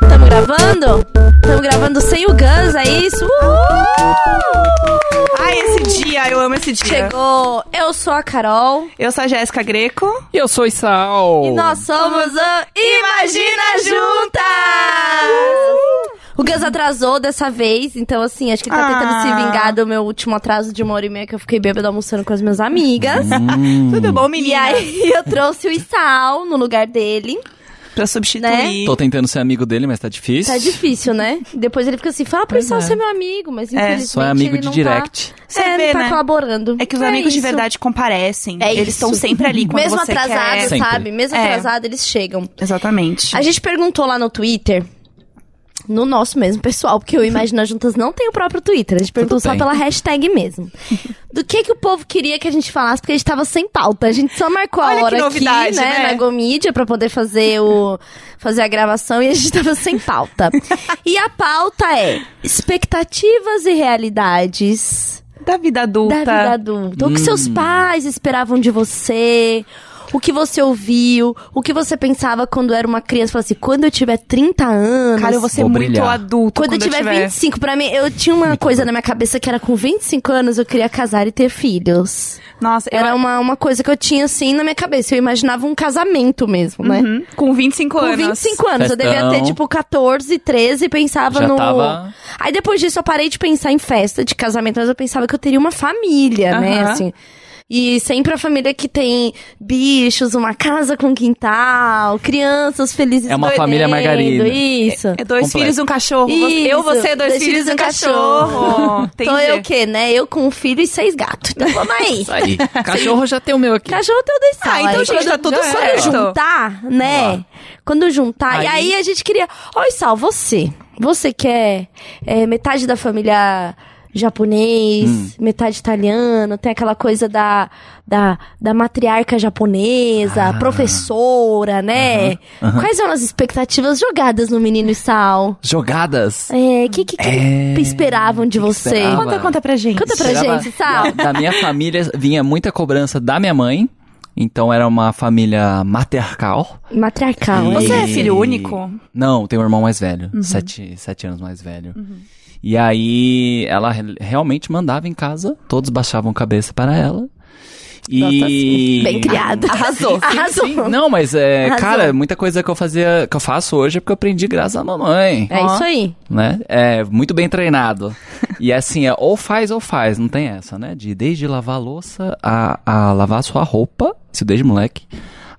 Tamo gravando? Tamo gravando sem o Gus, é isso? Uhul! Ai, esse dia, eu amo esse dia. Chegou, eu sou a Carol Eu sou a Jéssica Greco. E eu sou Isal. e nós somos o Imagina Juntas! O Gus atrasou dessa vez, então assim, acho que ele tá tentando Ah. se vingar do meu último atraso de uma hora e meia que eu fiquei bêbada almoçando com as minhas amigas. Tudo bom, E menina? aí eu trouxe o Isal no lugar dele. Pra substituir. Tô tentando ser amigo dele, mas tá difícil. Tá difícil, né? Depois ele fica assim, fala pro Isal é. ser meu amigo, mas infelizmente Só é amigo ele de não direct. Tá, Você é, vê, não tá né? colaborando. É que os amigos de isso. verdade comparecem. É Eles estão sempre ali quando Mesmo você atrasados, quer. Sempre. sabe? Mesmo É. atrasados, eles chegam. Exatamente. A gente perguntou lá no Twitter, no nosso mesmo pessoal, porque o Imagina Juntas não tem o próprio Twitter. A gente perguntou só pela hashtag mesmo. Do que que o povo queria que a gente falasse, porque a gente tava sem pauta. A gente só marcou a Olha hora novidade, aqui, né, né? na Gomídia, pra poder fazer o fazer a gravação e a gente tava sem pauta. e a pauta é expectativas e realidades Da vida adulta. da vida adulta. O que Hum. seus pais esperavam de você. O que você ouviu, o que você pensava quando era uma criança, Fala assim, quando eu tiver 30 anos, Cara, eu vou ser Vou muito brilhar. adulto quando, eu tiver 25, pra mim, eu tinha uma coisa na minha cabeça que era com 25 anos eu queria casar e ter filhos. Nossa, eu... Era uma, uma coisa que eu tinha assim na minha cabeça, eu imaginava um casamento mesmo, né? Uhum. Com 25 Com anos. 25 anos, eu devia ter Festão. tipo 14, 13 e pensava Já no. tava- Aí depois disso eu parei de pensar em festa de casamento, mas eu pensava que eu teria uma família, né? Aham. Assim. E sempre a família que tem bichos, uma casa com quintal, crianças felizes. É uma família Margarida. Isso. É dois Completo. filhos e um cachorro. Isso, Eu, você, dois, filhos e um cachorro. Então eu o quê, né? Eu com um filho e seis gatos. Então vamos aí. Isso aí. Cachorro já tem o meu aqui. Cachorro tem o dois Ah, então, gente, tá tudo quando certo. juntar, né? Quando juntar. E Aí- aí a gente queria. Oi, Sal, você. Você que é, é metade da família japonês, Hum. metade italiano, tem aquela coisa da, da, da matriarca japonesa, Ah. professora, né? Quais são as expectativas jogadas no Menino e Sal? Jogadas. É, o que, que, que É, esperavam de que você? esperava? Conta, conta pra gente. Conta pra Esperava- gente, Sal. Da, da minha família vinha muita cobrança da minha mãe. Então era uma família matriarcal. Matriarcal, E-? Você é filho único? Não, tem um irmão mais velho. Sete, sete anos mais velho. E aí, ela re- realmente mandava em casa. Todos baixavam cabeça para ela. E... Nossa, sim. Bem criada. Arrasou. Arrasou. Sim, não, mas é, Arrasou. cara, muita coisa que eu fazia, que eu faço hoje é porque eu aprendi graças à mamãe, É isso aí. né? É muito bem treinado. e assim, é ou faz ou faz, não tem essa, né? De desde lavar a louça a, a lavar a sua roupa, isso desde moleque,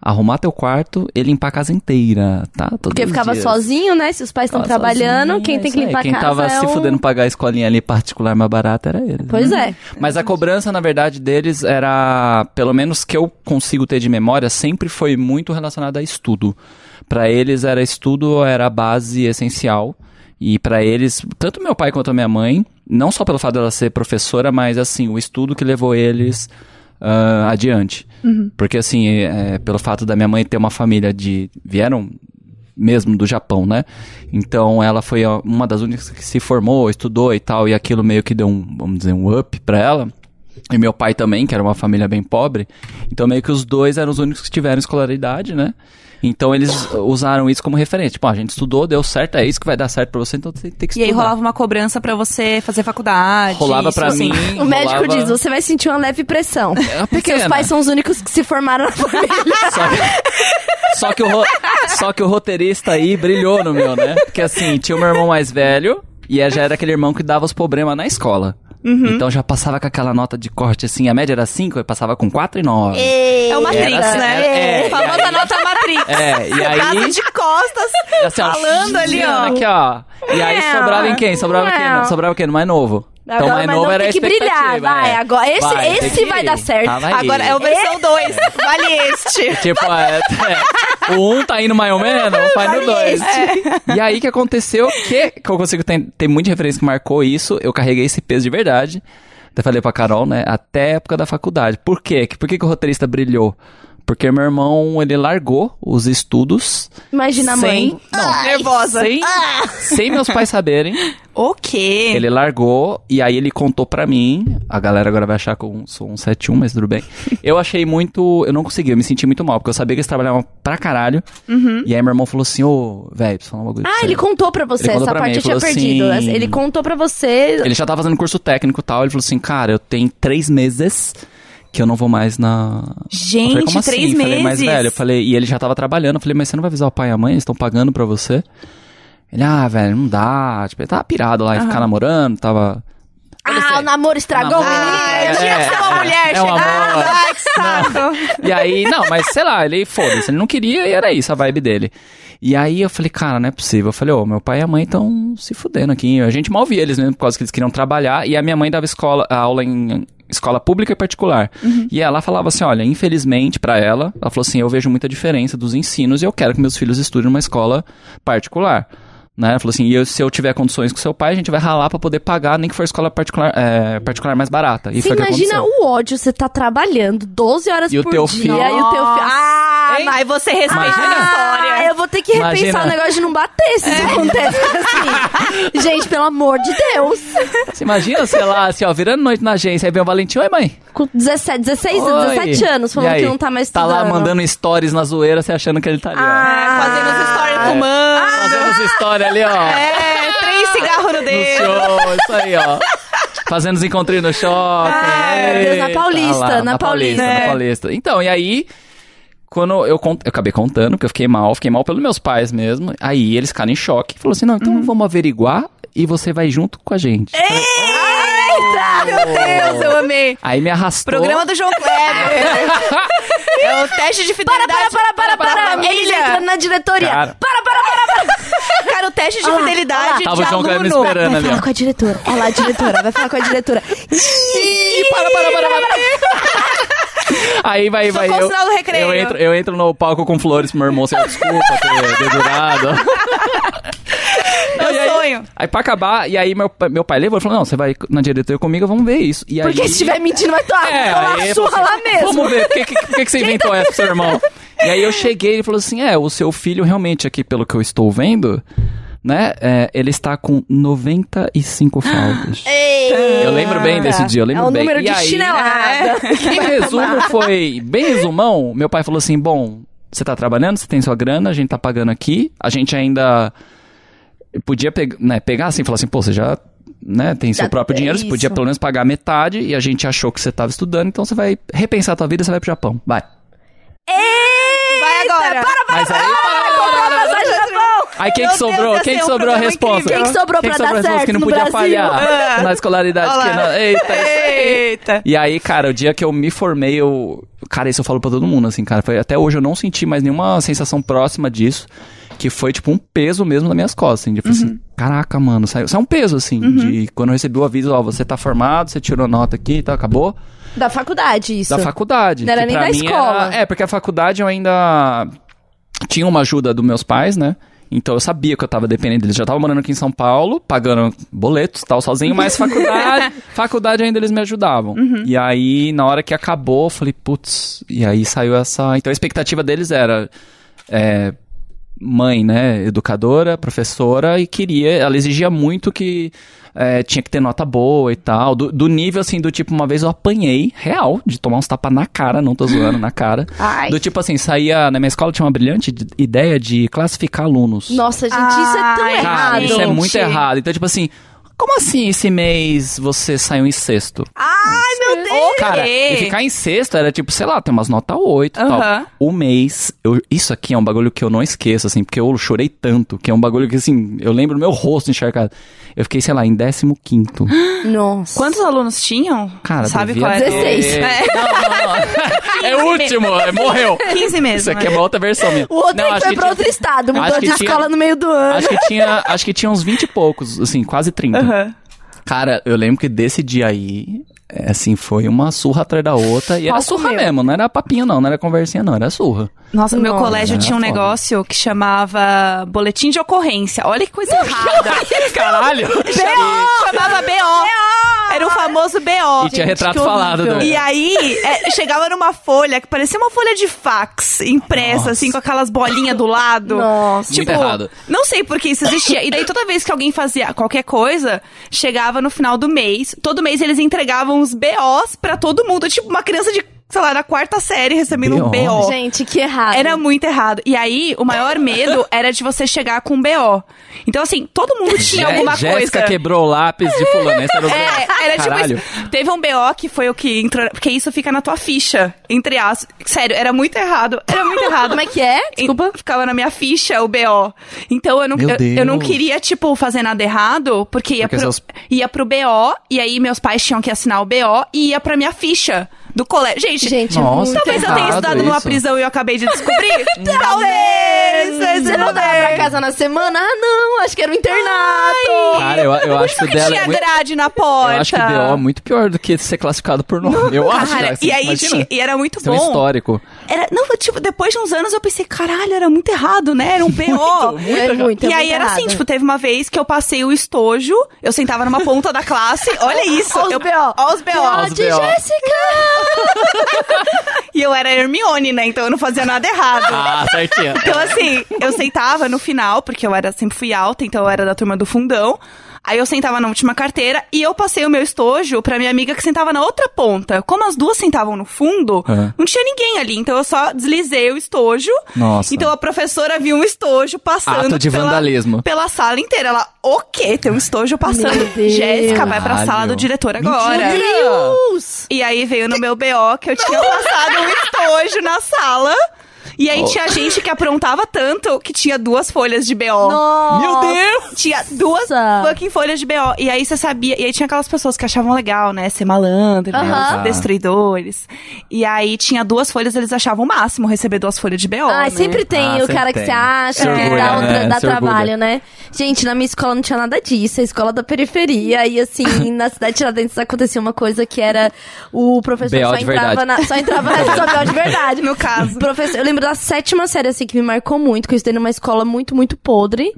arrumar teu quarto e limpar a casa inteira, tá? Todos Porque ficava dias. sozinho, né? Se os pais estão trabalhando, sozinho, quem é tem que limpar Quem a casa tava é se o... fudendo pagar a escolinha ali particular mais barata era ele. Pois é. Mas a cobrança, na verdade, deles era, pelo menos que eu consigo ter de memória, sempre foi muito relacionada a estudo. Pra eles era estudo, era a base essencial. E pra eles, tanto meu pai quanto a minha mãe, não só pelo fato dela ser professora, mas assim, o estudo que levou eles ah, adiante. Porque assim, é, pelo fato da minha mãe ter uma família de. vieram mesmo do Japão, né? Então ela foi uma das únicas que se formou, estudou e tal, e aquilo meio que deu um, vamos dizer, um up pra ela. E meu pai também, que era uma família bem pobre. Então meio que os dois eram os únicos que tiveram escolaridade, né? Então eles usaram isso como referência. Tipo, ah, a gente estudou, deu certo, é isso que vai dar certo pra você, então você tem que E aí estudar. rolava uma cobrança pra você fazer faculdade. Rolava isso pra assim. mim. O médico rolava- diz, você vai sentir uma leve pressão. É pequena. Seus pais são os únicos que se formaram na família. Só que, só, que o, ro- só que o roteirista aí brilhou no meu, né? Porque assim, tinha o meu irmão mais velho e já era aquele irmão que dava os problemas na escola. Então já passava com aquela nota de corte assim, a média era 5, eu passava com 4 e 9. É o Matrix, Era assim, né? é, é, Famosa e aí- nota Matrix. É, e aí. Casa de costas, assim, ó, falando ali, ó. Aqui, ó. E aí É, sobrava em quem? Sobrava quem? é. Sobrava quem? No mais novo. Então Agora, mais mas novo não era a tem que brilhar, vai. é. Agora, esse, Vai, esse vai dar certo. Agora é o versão 2. Vale este. Tipo, é, é, o um tá indo mais ou menos, vai no dois. E aí que aconteceu que, que eu consigo ter, ter muita referência que marcou isso, eu carreguei esse peso de verdade. Até falei pra Carol, né? Até a época da faculdade. Por quê? Por que, que o roteirista brilhou? Porque meu irmão, ele largou os estudos Imagina a sem... mãe. Não, Nervosa. sem, sem meus pais saberem. O quê? Ele largou e aí ele contou pra mim. A galera agora vai achar que eu sou um 71, mas tudo bem. Eu achei muito. Eu não consegui, eu me senti muito mal, porque eu sabia que eles trabalhavam pra caralho. E aí meu irmão falou assim: Ô, velho, preciso falar um pra Ah, você." ele contou pra você. Ele Essa pra parte mim, eu tinha falou perdido. assim- Ele contou pra você. Ele já tava fazendo curso técnico e tal. Ele falou assim: cara, eu tenho três meses que eu não vou mais na. Gente, eu falei, Como três assim? Falei, mas meses? velho, eu falei, e ele já tava trabalhando. Eu falei, mas você não vai avisar o pai e a mãe? Eles estão pagando pra você? Ele, ah, velho, não dá. Tipo, ele tava pirado lá em ficar namorando, tava. Ah, o namoro estragou o menino. Ah, eu É, tinha que ser uma é, mulher é um amor. Ai, que saco. E aí, não, mas sei lá, ele foda-se, ele não queria e era isso a vibe dele. E aí eu falei, cara, não é possível. Eu falei, ô, meu pai e a mãe estão se fudendo aqui. A gente mal via eles mesmo por causa que eles queriam trabalhar. E a minha mãe dava escola, aula em escola pública e particular. E ela falava assim, olha, infelizmente pra ela, ela falou assim, eu vejo muita diferença dos ensinos e eu quero que meus filhos estudem numa escola particular. Né? Ela falou assim, e eu- se eu tiver condições com seu pai, a gente vai ralar pra poder pagar, nem que for escola particular, é, particular mais barata. E Você o imagina o ódio, você tá trabalhando 12 horas E o por teu dia filho? e o teu filho. Ah, Aí você respeita a Ah, história. eu vou ter que repensar Imagina. o negócio de não bater se isso acontece assim. Gente, pelo amor de Deus. Você imagina, sei lá, assim, ó, virando noite na agência, aí vem o Valentim, oi mãe. Com 17, 16, Oi. 17 anos, falando que não tá mais Tá estudando. lá mandando stories na zoeira, você achando que ele tá ali, ó. Ah, Fazendo as histórias fumando. Fazendo as stories ali, ó. É, três cigarros no No dedo. show, isso aí, ó. Fazendo os encontrinhos no shopping. Meu Deus, na Paulista, lá, na Paulista. Na É. Paulista. Então, e aí, quando eu, cont- eu acabei contando, porque eu fiquei mal, fiquei mal pelos meus pais mesmo. Aí eles ficaram em choque. Falou assim, não, então vamos averiguar e você vai junto com a gente. Eita, meu Deus, eu amei. Aí me arrastou. Programa do João Kleber. é o teste de Para, fidelidade. para, para, para, para. família. Eles entrando na diretoria. Cara. Para, para, para, para. Cara, o teste de lá, fidelidade olha lá. Tava de o João Kleber me esperando Vai ali, falar ó. com a diretora. Olha lá, a diretora. Vai falar com a diretora. Ih, para, para, para, para. Aí vai, vai. Eu, eu, entro, eu entro no palco com flores pro meu irmão, assim, desculpa ter dedurado. Meu E aí- sonho. Aí pra acabar, e aí meu, meu pai levou e falou: Não, você vai na diretoria comigo, vamos ver isso. E Porque aí, se estiver mentindo, vai tomar É, uma surra lá assim, mesmo. Vamos ver, por que, que, que, que você inventou essa pro seu irmão? E aí eu cheguei e ele falou assim: É, o seu filho realmente aqui, pelo que eu estou vendo, né, é, ele está com 95 faltas. Eu lembro bem desse dia, eu lembro é o bem. número E de aí- chinelada. Em resumo, foi bem resumão. Meu pai falou assim: bom, você tá trabalhando, você tem sua grana, a gente tá pagando aqui, a gente ainda podia pegar, né, pegar assim, falar assim, pô, você já né, tem seu próprio é dinheiro, você isso. podia pelo menos pagar metade e a gente achou que você tava estudando, então você vai repensar a tua vida, você vai pro Japão. Vai. Vai agora. Para, para, Mas aí, comprar uma passagem no Japão. Aí quem que sobrou? Quem que um sobrou a resposta? incrível. Quem que sobrou Quem pra dar sobrou a resposta certo que não no podia Brasil? falhar na escolaridade? Que não... Eita, isso aí. Eita. E aí, cara, o dia que eu me formei, eu. Cara, isso eu falo pra todo mundo, assim, cara. Foi, até hoje eu não senti mais nenhuma sensação próxima disso. Que foi, tipo, um peso mesmo nas minhas costas, assim. De falar assim, caraca, mano, saiu. Saiu um peso, assim. De quando eu recebi o aviso, ó, você tá formado, você tirou nota aqui e tal, acabou. Da faculdade, isso. Da faculdade. Não era nem da escola. era- É, porque a faculdade eu ainda tinha uma ajuda dos meus pais, né? Então eu sabia que eu tava dependendo deles. Já tava morando aqui em São Paulo, pagando boletos e tal, sozinho, mas faculdade, faculdade ainda eles me ajudavam. E aí, na hora que acabou, eu falei, putz, e aí saiu essa. Então a expectativa deles era. é, mãe, né, educadora, professora, e queria, ela exigia muito que é, tinha que ter nota boa e tal, do, do nível assim, do tipo, uma vez eu apanhei, real, de tomar uns tapas na cara, não tô zoando, na cara. Ai. Do tipo assim, saía, na minha escola tinha uma brilhante de- ideia de classificar alunos. Nossa, gente, isso é tão Ai, errado. Cara, isso é muito errado. Então, tipo assim, como assim esse mês você saiu em sexto? Ai, meu Deus. Cara, e ficar em sexto era tipo, sei lá, tem umas nota 8 e tal. O mês, eu- isso aqui é um bagulho que eu não esqueço, assim, porque eu chorei tanto, que é um bagulho que, assim, eu lembro do meu rosto encharcado. Eu fiquei, sei lá, em 15 quinto. Nossa. Quantos alunos tinham? Cara, Sabe devia qual é? ter- 16. Não, não, não. É o último, é, morreu. 15 mesmo. Isso aqui é né? uma outra versão minha. O outro Não, aí acho foi que pra tinha- outro estado, mudou acho de que tinha- escola no meio do ano. Acho que tinha, acho que tinha uns 20 e poucos, assim, quase 30. Aham. Cara, eu lembro que desse dia aí, assim, foi uma surra atrás da outra. E era surra meu. mesmo, não era papinho não, não era conversinha não, era surra. Nossa, no meu Nossa, colégio era tinha um foda. negócio que chamava boletim de ocorrência. Olha que coisa errada. Caralho! BO! Chamava BO. Era o famoso BO. E tinha retrato falado também. E aí, é, chegava numa folha que parecia uma folha de fax impressa, Nossa. assim, com aquelas bolinhas do lado. Nossa. Muito errado. Não sei por que isso existia. E daí, toda vez que alguém fazia qualquer coisa, chegava no final do mês. Todo mês eles entregavam os BOs pra todo mundo. Tipo, uma criança de, sei lá, da quarta série recebendo um BO? BO. Gente, que errado. Era muito errado. E aí, o maior medo era de você chegar com um BO. Então, assim, todo mundo tinha alguma Jéssica coisa. quebrou o lápis de fulano. Esse era o É, era Caralho. tipo isso. Teve um BO que foi o que entrou. Porque isso fica na tua ficha, entre as. Sério, era muito errado. Era muito errado. Como é que é? Desculpa. E Ficava na minha ficha o BO. Então eu não, eu, eu não queria, tipo, fazer nada errado, porque ia, Porque pro, seus- ia pro BO, e aí meus pais tinham que assinar o BO e ia pra minha ficha do colégio. Gente, Gente, Nossa, talvez eu tenha estudado numa isso. prisão e eu acabei de descobrir. talvez! Você não dava pra casa na semana? Ah, não, acho que era um internato. Cara, eu, eu acho que o que dela tinha é muito... grade na porta. Eu acho que BO é muito pior do que ser classificado por nome. Eu acho, Cara, né? Assim, e aí imagina. e era muito é um bom. histórico. Era, não, tipo, depois de uns anos eu pensei, caralho, era muito errado, né? Era um BO. É muito, é e aí muito era assim, errado. tipo, teve uma vez que eu passei o estojo, eu sentava numa ponta da classe, olha isso. Ó os BO. Ó os BO. BO. Jéssica! E eu era Hermione, né? Então eu não fazia nada errado. Ah, certinho. Então, assim, eu sentava no final, porque eu era sempre fui alta, então eu era da turma do fundão. Aí eu sentava na última carteira e eu passei o meu estojo pra minha amiga que sentava na outra ponta. Como as duas sentavam no fundo, Aham. não tinha ninguém ali. Então eu só deslizei o estojo. Nossa. Então a professora viu um estojo passando Ato de pela, vandalismo. pela sala inteira. Ela, o quê? Tem um estojo passando. Meu Deus. Jéssica, vai pra sala do diretor agora. Mentira. Deus! E aí veio no meu BO que eu tinha passado um estojo na sala. E aí Oh. tinha gente que aprontava tanto que tinha duas folhas de BO. Nossa! Meu Deus! Tinha duas fucking folhas de BO. E aí você sabia. E aí tinha aquelas pessoas que achavam legal, né? Ser malandro, né? Aham. Os destruidores. E aí tinha duas folhas, eles achavam o máximo receber duas folhas de BO. Ah, né? sempre tem Ah, o sempre cara que tem. você acha Se que orgulha, dá, né? dá trabalho, né? Gente, na minha escola não tinha nada disso. A escola da periferia. E assim, na cidade de Tiradentes acontecia uma coisa que era o professor BO só entrava na. Só entrava na só BO de verdade. No caso. O Professor, eu lembro da sétima série, assim, que me marcou muito, que eu estudei numa escola muito, muito podre.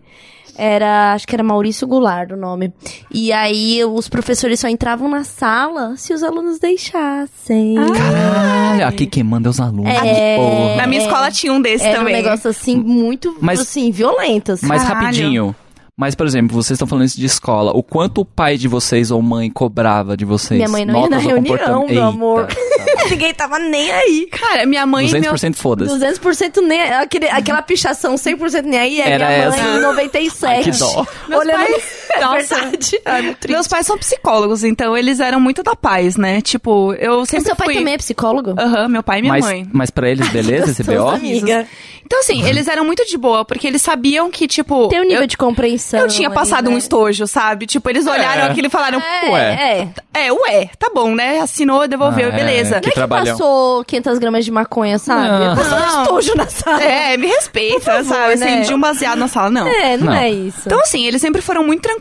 Era, acho que era Maurício Goulart o nome. E aí os professores só entravam na sala se os alunos deixassem. Caralho, aqui quem manda é os alunos. É. Que porra. Na minha É. escola tinha um desse Era também. um negócio assim, muito, Mas- assim, violento. Assim. Mas Caralho. rapidinho. Mas, por exemplo, vocês estão falando isso de escola. O quanto o pai de vocês ou mãe cobrava de vocês? Minha mãe não ia na reunião, meu Eita, amor. tá. Ninguém tava nem aí. Cara, minha mãe e meu... 200% foda-se. 200% nem aquele, Aquela pichação 100% nem aí é Era minha mãe essa. em 97. Ai, que dó. Meus Olhando... pais- Nossa. Ai, muito triste. Meus pais são psicólogos, então eles eram muito da paz, né? Tipo, eu O sempre seu pai fui... também é psicólogo? Aham, meu pai e minha Mas, mãe. mas pra eles, beleza, esse BO? amiga. Então, assim, eles eram muito de boa, porque eles sabiam que, tipo... Tem um nível eu, de compreensão. eu tinha ali, passado né? um estojo, sabe? Tipo, eles olharam É. aquilo e falaram... É, Ué. é. É, ué, tá bom, né? Assinou, devolveu, Ah, é. beleza. Não é que passou 500 gramas de maconha, sabe? Não. Passou um estojo na sala. É, me respeita, favor, sabe? né? Acendi um baseado na sala, não. É, não, Não. é isso. Então, assim, eles sempre foram muito tranquilos.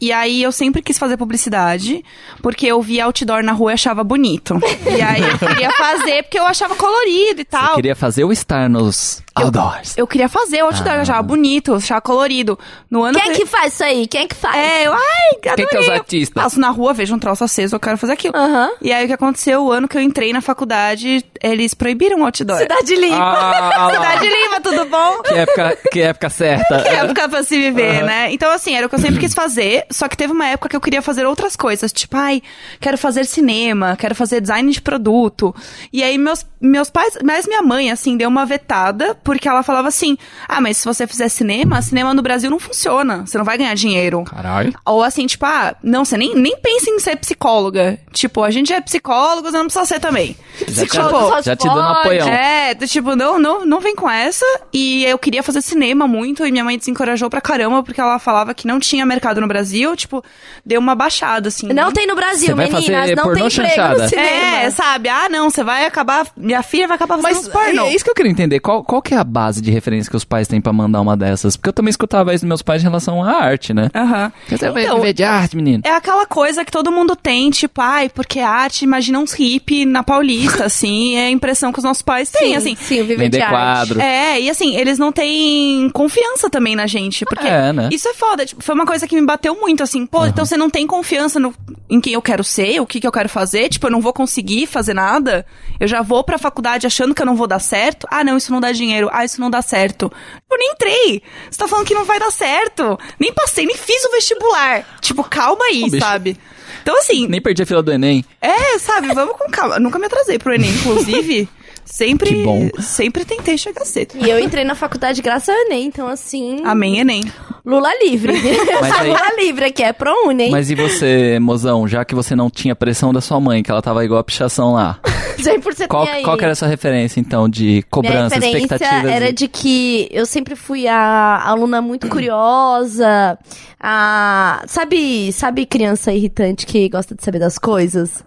E aí eu sempre quis fazer publicidade, porque eu via outdoor na rua e achava bonito. E aí eu queria fazer, porque eu achava colorido e Você tal. queria fazer ou estar nos outdoors? Eu queria fazer outdoor, eu achava bonito, eu achava colorido. No ano Quem é que faz isso aí? Quem é que faz? É, eu, ai, adorei. que é os artistas? Passo na rua, vejo um troço aceso, eu quero fazer aquilo. E aí o que aconteceu, o ano que eu entrei na faculdade, eles proibiram o outdoor. Cidade Limpa. Ah. Cidade Lima, tudo bom? Que época, que época certa. Que época pra se viver, né? Então, assim, era o que eu sempre quis fazer, só que teve uma época que eu queria fazer outras coisas. Tipo, ai, quero fazer cinema, quero fazer design de produto. E aí, meus, meus pais, mas minha mãe, assim, deu uma vetada, porque ela falava assim: ah, mas se você fizer cinema, cinema no Brasil não funciona, você não vai ganhar dinheiro. Caralho. Ou assim, tipo, ah, não, você nem, nem pensa em ser psicóloga. Tipo, a gente é psicólogo, você não precisa ser também. Já, Psicólogo só te, já te dando pode. apoião. É, do tipo, não, não, não vem com essa. E eu queria fazer cinema muito, e minha mãe desencorajou pra caramba, porque ela falava que não tinha mercado no Brasil, tipo, deu uma baixada, assim. Não tem no Brasil, meninas. fazer Não tem emprego chanchada? no cinema. É, sabe? Ah, não, você vai acabar. Minha filha vai acabar fazendo Mas uns pornô. é isso que eu queria entender. Qual, qual que é a base de referência que os pais têm pra mandar uma dessas? Porque eu também escutava isso dos meus pais em relação à arte, né? Aham. Você vai Então, viver de arte, menino. É aquela coisa que todo mundo tem, tipo, ai, porque arte, imagina uns hippie na Paulista, assim, é a impressão que os nossos pais têm, Sim, assim. sim, viver Vender de arte. quadro. É, e assim, eles não têm confiança também na gente, porque É, né? isso é foda, tipo, foi uma coisa que me bateu muito, assim, pô, então você não tem confiança no, em quem eu quero ser, o que, que eu quero fazer, tipo, eu não vou conseguir fazer nada, eu já vou pra faculdade achando que eu não vou dar certo, ah, não, isso não dá dinheiro, ah, isso não dá certo. Eu nem entrei, você tá falando que não vai dar certo, nem passei, nem fiz o vestibular, tipo, calma aí, bicho. sabe? Então, assim, Nem perdi a fila do Enem. é, sabe, vamos com calma. Eu nunca me atrasei pro Enem, inclusive. Sempre, Que bom. sempre tentei chegar cedo. E eu entrei na faculdade graças ao Enem, então assim. Amém, Enem. Lula livre. Mas aí- Lula livre aqui, é ProUni, hein? Mas e você, mozão, já que você não tinha pressão da sua mãe, que ela tava igual a pichação lá? 100% Qual, nem aí. qual que era a sua referência, então, de Minha cobrança, referência expectativas? era e- de que eu sempre fui a aluna muito curiosa, a... Sabe, sabe criança irritante que gosta de saber das coisas?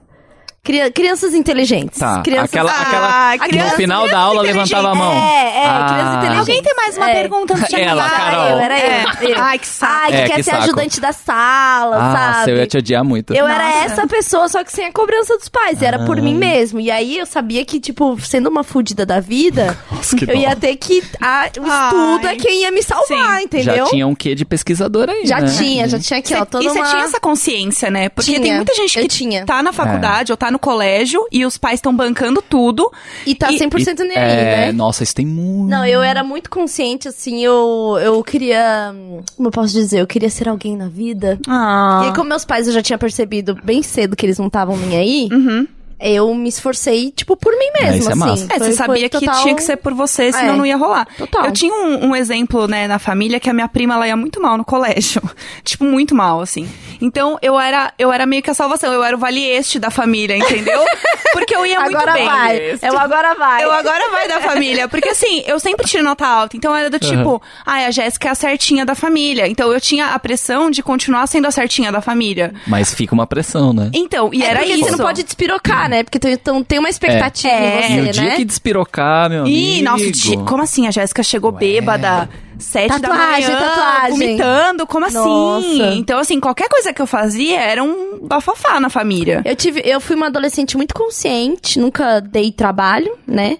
Cria- crianças inteligentes. Tá, crianças... aquela, Ah, aquela que no criança- final da criança aula levantava a mão. É, é, Ah. criança inteligente. Alguém tem mais uma É. pergunta antes de Ela? Carol. Eu, era É. eu, eu. Ai, que saco. Ai, que É, quer que ser saco. ajudante da sala, Ah, sabe? eu ia te odiar muito. Eu era Nossa. essa pessoa, só que sem a cobrança dos pais. Era por Ah. mim mesmo. E aí eu sabia que, tipo, sendo uma fudida da vida, Nossa, que eu ia dó. ter que. ah, o estudo Ai. é quem ia me salvar, Sim. entendeu? Já tinha um quê de pesquisador aí, Já né? tinha, já tinha aqui, ó. Toda e você uma... tinha essa consciência, né? Porque Tinha, tem muita gente que tinha. tá na faculdade ou tá no colégio e os pais estão bancando tudo. E tá E- 100% nem aí, É, né? nossa, isso tem muito. Não, eu era muito consciente, assim, eu, eu queria. Como eu posso dizer? Eu queria ser alguém na vida. Ah. E aí, como meus pais eu já tinha percebido bem cedo que eles não estavam nem aí, Uhum. Eu me esforcei, tipo, por mim mesma, isso é assim. massa. É, Foi- você sabia que total- tinha que ser por você, senão É. não ia rolar. Total. Eu tinha um, um exemplo, né, na família que a minha prima, ela ia muito mal no colégio. tipo, muito mal, assim. Então, eu era, eu era meio que a salvação. Eu era o vale este da família, entendeu? Porque eu ia muito Agora bem. vai. É o agora vai. Eu agora vai da família. Porque assim, eu sempre tirei nota alta. Então era do tipo, ai, a Jéssica é a certinha da família. Então eu tinha a pressão de continuar sendo a certinha da família. Mas fica uma pressão, né? Então, e é era isso. você não pode despirocar, né? Porque tem, então, tem uma expectativa É. em E você, o dia né? que despirocar, meu Ih, amigo. nossa, ti- como assim? A Jéssica chegou bêbada, sete Tatuagem, da manhã, tatuagem. vomitando, como assim? Nossa. Então, assim, qualquer coisa que eu fazia era um bafafá na família. Eu tive, eu fui uma adolescente muito consciente, nunca dei trabalho, né?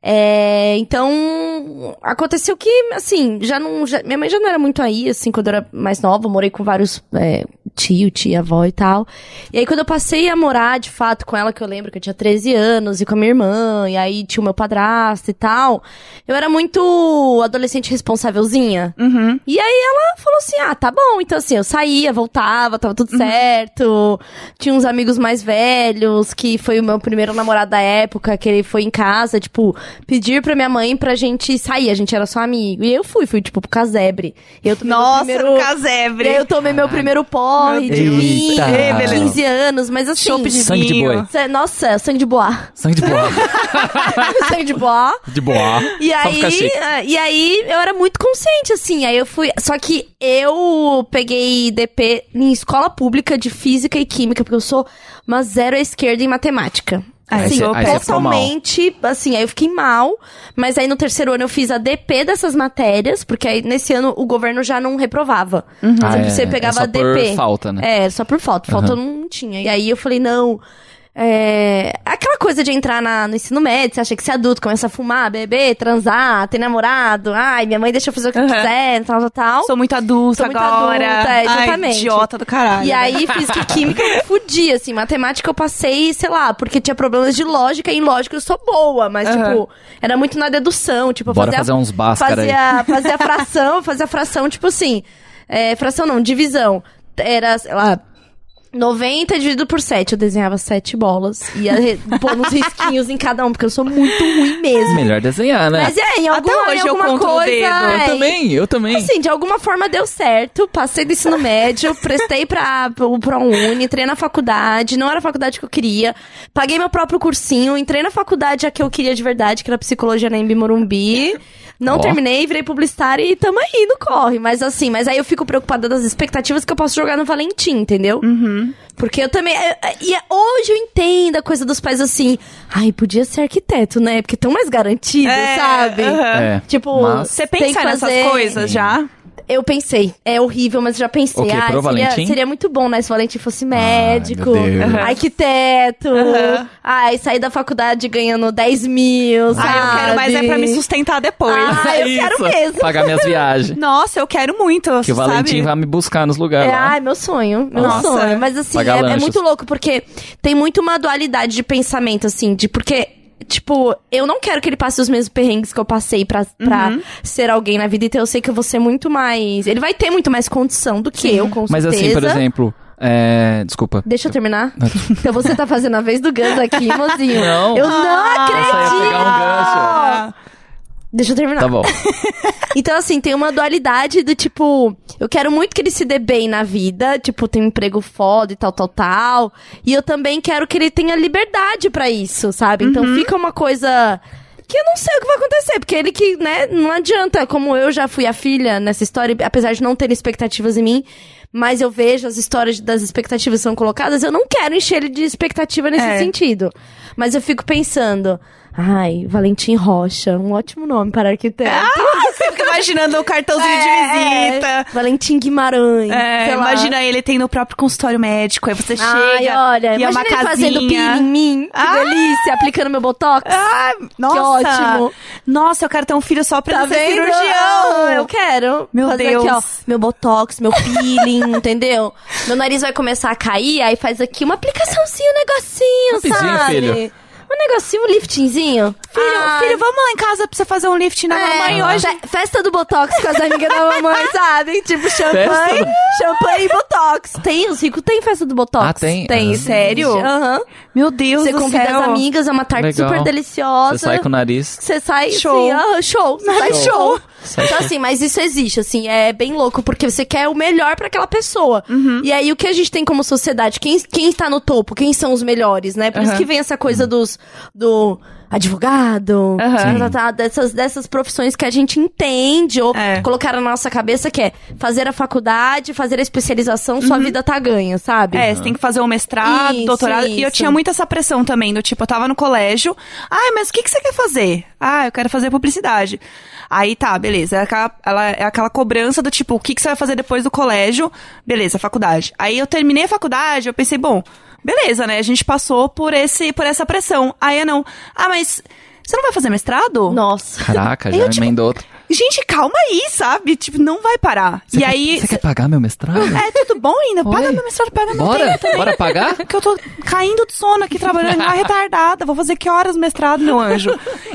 É, então, aconteceu que, assim, já não. já- minha mãe já não era muito aí, assim, quando eu era mais nova, morei com vários é, tio, tia, avó e tal. E aí, quando eu passei a morar, de fato, com ela, que eu lembro que eu tinha 13 anos, e com a minha irmã, e aí tinha o meu padrasto e tal, eu era muito adolescente responsávelzinha. Uhum. E aí ela falou assim: ah, tá bom. Então, assim, eu saía, voltava, tava tudo certo. Tinha uns amigos mais velhos, que foi o meu primeiro namorado da época, que ele foi em casa, tipo, pedir pra minha mãe pra gente sair. A gente era só amigo. E eu fui, fui, tipo, pro casebre. Eu tomei Nossa, meu primeiro. casebre. Eu tomei meu primeiro porre de Deus. vinho, Eita. com 15 anos, mas assim. Chopp de Sangue de vinho. boi. Cê- Nossa, sangue de boa. Sangue de boa. sangue de boa. de boa. E Só ficar aí, chique. ah, e aí eu era muito consciente, assim. Aí eu fui. Só que eu peguei DP em escola pública de física e química, porque eu sou uma zero à esquerda em matemática. Aí Assim, aí ficou mal. totalmente, assim, aí eu fiquei mal, mas aí no terceiro ano eu fiz a DP dessas matérias, porque aí nesse ano o governo já não reprovava. Ah, Você- é, você pegava é só por DP. falta, né? É, só por falta. Falta eu não tinha. E aí eu falei, não. É. Aquela coisa de entrar na- no ensino médio, você acha que você é adulto, começa a fumar, beber, transar, ter namorado. Ai, minha mãe deixa eu fazer o que eu Uhum. quiser, tal, tal, tal. Sou muito adulta Sou muito agora. adulta, é, exatamente. Ai, idiota do caralho. E aí, física e química eu me fudi, assim. Matemática eu passei, sei lá, porque tinha problemas de lógica, e em lógica eu sou boa, mas, Aham. tipo, era muito na dedução, tipo, eu Bora fazia, fazer uns Bhaskara aí. fazia, fazia fração, fazia fração, tipo assim, é, fração não, divisão. Era, sei lá, 90 dividido por 7. Eu desenhava 7 bolas. Ia pôr uns risquinhos em cada um, porque eu sou muito ruim mesmo. Melhor desenhar, né? Mas é, em Até alguma, hoje em eu alguma conto coisa. dedo. eu é, também, eu também. Assim, de alguma forma deu certo. Passei do ensino médio, prestei pra, pro, pro Uni, entrei na faculdade. Não era a faculdade que eu queria. Paguei meu próprio cursinho, entrei na faculdade a que eu queria de verdade, que era psicologia na Embi Morumbi. Não Ó. terminei, virei publicitária e tamo aí no corre. Mas assim, mas aí eu fico preocupada das expectativas que eu posso jogar no Valentim, entendeu? Porque eu também. é, é, E hoje eu entendo a coisa dos pais assim. Ai, podia ser arquiteto, né? Porque tão mais garantido, É, sabe? É, Tipo, Você pensa nessas fazer- coisas já? Eu pensei, é horrível, mas já pensei. O quê, ah, pro seria, seria muito bom, né? Se o Valentim fosse médico. Aham. arquiteto. Aham. Ai, sair da faculdade ganhando 10 mil, sabe? Ah, eu quero, mas é pra me sustentar depois. Ah, eu quero mesmo. Pagar minhas viagens. Nossa, eu quero muito, Que o sabe? Valentim vai me buscar nos lugares É, lá. ai, meu sonho, meu Nossa. sonho. Mas assim, é, é muito louco, porque tem muito uma dualidade de pensamento, assim, de porque. Tipo, eu não quero que ele passe os mesmos perrengues que eu passei pra, pra Uhum. ser alguém na vida. Então eu sei que eu vou ser muito mais. Ele vai ter muito mais condição do que eu, com Mas certeza. assim, por exemplo, é... desculpa. Deixa eu terminar. então você tá fazendo a vez do Gando aqui, mozinho. Não. Eu não Ah, acredito! Ia pegar um gancho. Deixa eu terminar. Tá bom. Então, assim, tem uma dualidade do tipo, eu quero muito que ele se dê bem na vida, tipo, tem um emprego foda e tal, tal, tal. E eu também quero que ele tenha liberdade pra isso, sabe? Então fica uma coisa que eu não sei o que vai acontecer, porque ele que, né, não adianta, como eu já fui a filha nessa história, apesar de não ter expectativas em mim. Mas eu vejo as histórias das expectativas que são colocadas, eu não quero encher ele de expectativa nesse É. sentido. Mas eu fico pensando, ai, Valentim Rocha, um ótimo nome para arquiteto. Você fica imaginando o cartãozinho de É, visita. Valentim Guimarães. É, sei lá. imagina ele tendo o próprio consultório médico, aí você Ai, chega olha, e é uma ele fazendo pino em mim. Que Ah! delícia, aplicando meu botox. Ah, nossa. ótimo. Nossa, eu quero ter um filho só pra Tá ser vendo? cirurgião. Ah, Eu quero. Meu fazer Deus. aqui, ó, meu botox, meu peeling, entendeu? Meu nariz vai começar a cair, aí faz aqui uma aplicaçãozinha, um negocinho, Rapidinho, sabe? filho. Um negocinho, um liftingzinho. Filho, Ai, filho, vamos lá em casa pra você fazer um lift na é, mamãe hoje. fe- Festa do Botox com as amigas da mamãe, sabe? Tipo, champanhe, champanhe e Botox. Tem, os ricos tem festa do Botox. Ah, tem? Tem, Ah. Sério? Aham. Meu Deus Você do convida céu. as amigas, é uma tarte Legal. super deliciosa. Você sai com o nariz. Você sai Show. assim, ah, show. Você sai Show. show. Sai Então, assim, mas isso existe, assim, é bem louco, porque você quer o melhor pra aquela pessoa. Uhum. E aí, o que a gente tem como sociedade? Quem, quem está no topo? Quem são os melhores, né? Por isso Aham. que vem essa coisa dos, do advogado, tá, tá, dessas, dessas profissões que a gente entende, ou É. colocar na nossa cabeça que é fazer a faculdade, fazer a especialização, sua vida tá ganha, sabe? Uhum. É, você tem que fazer um mestrado, Isso, doutorado. E eu isso. tinha muito essa pressão também, do tipo, eu tava no colégio. Ai, mas o que, que você quer fazer? Ah, eu quero fazer publicidade. Aí tá, beleza. É aquela, ela, é aquela cobrança do tipo, o que, que você vai fazer depois do colégio? Beleza, faculdade. Aí eu terminei a faculdade, eu pensei, bom, beleza, né? A gente passou por, esse, por essa pressão. Aí eu não. Ah, mas você não vai fazer mestrado? Nossa. Caraca, já Eu, tipo, emendou outro. Gente, calma aí, sabe? Tipo, não vai parar. Você e quer- aí. Você quer pagar meu mestrado? É, tudo bom ainda? Paga Oi? meu mestrado, paga meu Bora? Bora pagar? Que eu tô caindo de sono aqui, trabalhando uma retardada. Vou fazer que horas mestrado, meu anjo?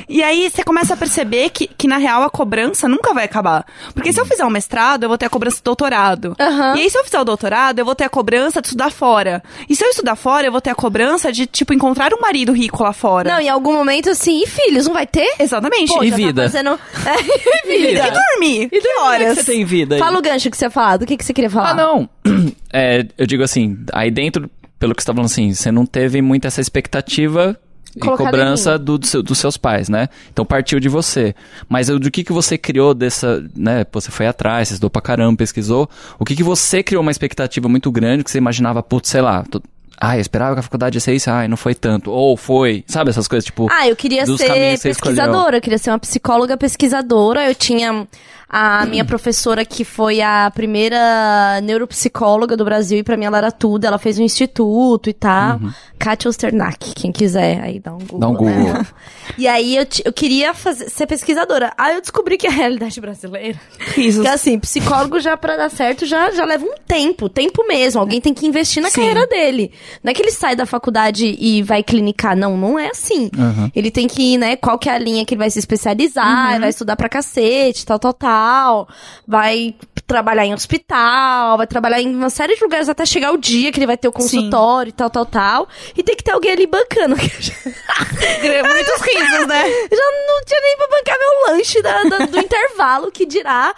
E aí você começa a perceber que, que, na real, a cobrança nunca vai acabar. Porque se eu fizer um mestrado, eu vou ter a cobrança do doutorado. Aham. E aí, se eu fizer o doutorado, eu vou ter a cobrança de estudar fora. E se eu estudar fora, eu vou ter a cobrança de, tipo, encontrar um marido rico lá fora. Não, em algum momento, assim, e filhos, não vai ter? Exatamente. Pô, E tá vida? fazendo- E vida. E dormir? que Como é horas? que você tem vida aí? Fala o gancho que você ia falar. Do que, que você queria falar? Ah, não. É, eu digo assim, aí dentro, pelo que você tá falando assim, você não teve muito essa expectativa e Colocada em cobrança do, do seu- dos seus pais, né? Então partiu de você. Mas eu- do que que você criou dessa, né? Pô, Você foi atrás, você estudou pra caramba, pesquisou. O que que você criou uma expectativa muito grande que você imaginava, putz, sei lá, tô, ah, eu esperava que a faculdade ia ser isso, ai, não foi tanto. Ou foi, sabe essas coisas, tipo... Ah, eu queria ser pesquisadora, eu queria ser uma psicóloga pesquisadora. Eu tinha a minha professora que foi a primeira neuropsicóloga do Brasil e pra mim ela era tudo. Ela fez um instituto e tal. Kátia Osternack, quem quiser aí dá um Google. Uhum. Dá um Google. né? E aí eu, eu queria fazer, ser pesquisadora. Aí eu descobri que a realidade brasileira Risos. que assim, psicólogo já pra dar certo já, já leva um tempo, tempo mesmo. Alguém tem que investir na Sim. carreira dele. Não é que ele sai da faculdade e vai clinicar, não, não é assim. Uhum. Ele tem que ir, né, qual que é a linha que ele vai se especializar, vai estudar pra cacete, tal, tal, tal. Social, vai trabalhar em hospital, vai trabalhar em uma série de lugares até chegar o dia que ele vai ter o consultório e tal, tal, tal. E tem que ter alguém ali bancando. Muitos risos, né? Já não tinha nem pra bancar meu lanche da- da- do intervalo, que dirá,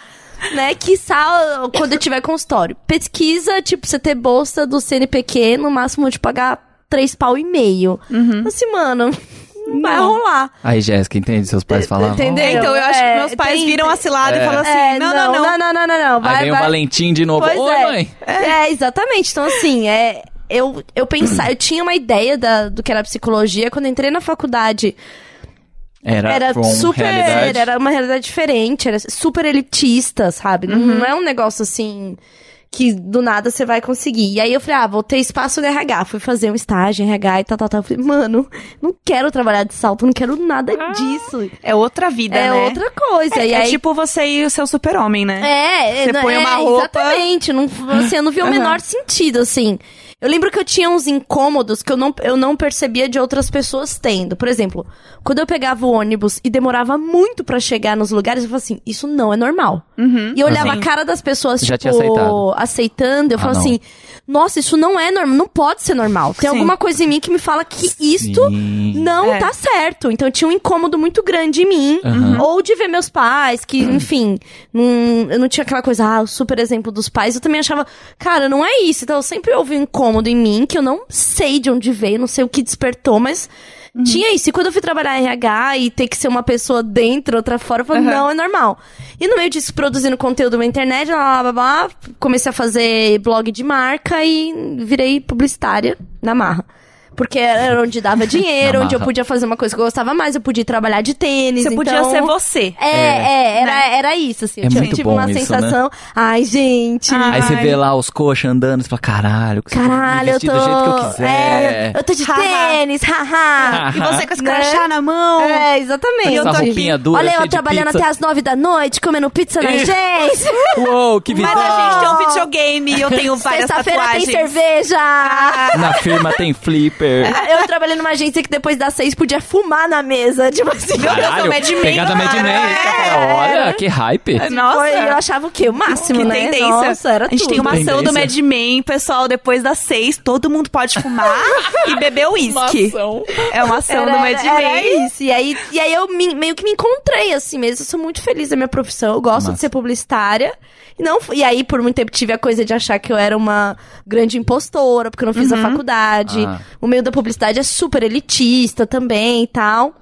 né? Que quando eu tiver consultório. Pesquisa, tipo, você ter bolsa do CNPq, no máximo de pagar três pau e meio. Assim, mano, não vai rolar. Aí, Jéssica, entende? Seus pais falavam. Entendeu? É, então eu acho É, que meus pais tem- viram a cilada É. e falaram assim: É, não, não, não. não, não, não, não, não. Vai, Aí vem vai. o Valentim de novo. Pois Oi, é. mãe. É, exatamente. Então, assim, é. Eu, eu pensava, eu tinha uma ideia da, do que era psicologia. Quando eu entrei na faculdade, Era, era super. realidade. Era uma realidade diferente, era super elitista, sabe? Uhum. Não é um negócio assim que do nada você vai conseguir. E aí eu falei, ah, vou ter espaço no RH. Fui fazer um estágio em RH e tal, tal, tal. Eu falei, mano, não quero trabalhar de salto, não quero nada disso. É outra vida, É né? outra coisa. É, e é aí, tipo você e o seu super-homem, né? É, Você não- põe é, uma roupa- Exatamente. Não, assim, eu não vi o menor sentido, assim. Eu lembro que eu tinha uns incômodos que eu não, eu não percebia de outras pessoas tendo. Por exemplo, quando eu pegava o ônibus e demorava muito pra chegar nos lugares, eu falava assim, isso não é normal. E eu olhava Sim. a cara das pessoas, Já tipo, aceitando, eu Ah, falava não. assim, nossa, isso não é normal, não pode ser normal. Tem Sim. alguma coisa em mim que me fala que isto Sim. não É. tá certo. Então tinha um incômodo muito grande em mim. Aham. Ou de ver meus pais, que, enfim, não, eu não tinha aquela coisa, ah, o super exemplo dos pais. Eu também achava, cara, não é isso. Então eu sempre houve um incômodo em mim, que eu não sei de onde veio, não sei o que despertou, mas. Tinha isso. E quando eu fui trabalhar em RH e ter que ser uma pessoa dentro, outra fora, eu falei, Aham. não, é normal. E no meio disso, produzindo conteúdo na internet, blá, blá, blá, blá, comecei a fazer blog de marca e virei publicitária na marra. Porque era onde dava dinheiro, onde eu podia fazer uma coisa que eu gostava mais, eu podia trabalhar de tênis. Você podia então- ser você. É, é, era, Né? era isso, assim. É eu muito tive bom uma isso, sensação. Ai, gente. Ah, Aí você Ai. vê lá os coxas andando, você fala, caralho, que Caralho, eu tô. do jeito que eu quiser. É, eu tô de tênis, haha. E você com esse Né? crachá na mão. É, exatamente. E eu Essa tô aqui. roupinha dura, Olha eu trabalhando pizza. até as nove da noite, comendo pizza na agência. Uou, que visão! Mas a gente tem um videogame eu tenho várias Sexta-feira tem cerveja. Na firma tem flipper. Eu trabalhei numa agência que depois das seis podia fumar na mesa. Tipo assim. Meu Deus, é o Mad Men. pegada Mad Men. É. Olha, que hype. Nossa. Foi, eu achava o quê? O máximo, que né? tendência. Nossa, era a gente tudo. tem uma ação do Mad Tendência. Men, pessoal, depois das seis, todo mundo pode fumar e beber uísque. É uma ação Era, do Mad era Men. isso. E aí, e aí eu me- meio que me encontrei assim mesmo. Eu sou muito feliz da minha profissão. Eu gosto de Massa. ser publicitária. E, não, e aí, por muito tempo, tive a coisa de achar que eu era uma grande impostora, porque eu não fiz a faculdade. Ah. O meio da publicidade é super elitista também e tal.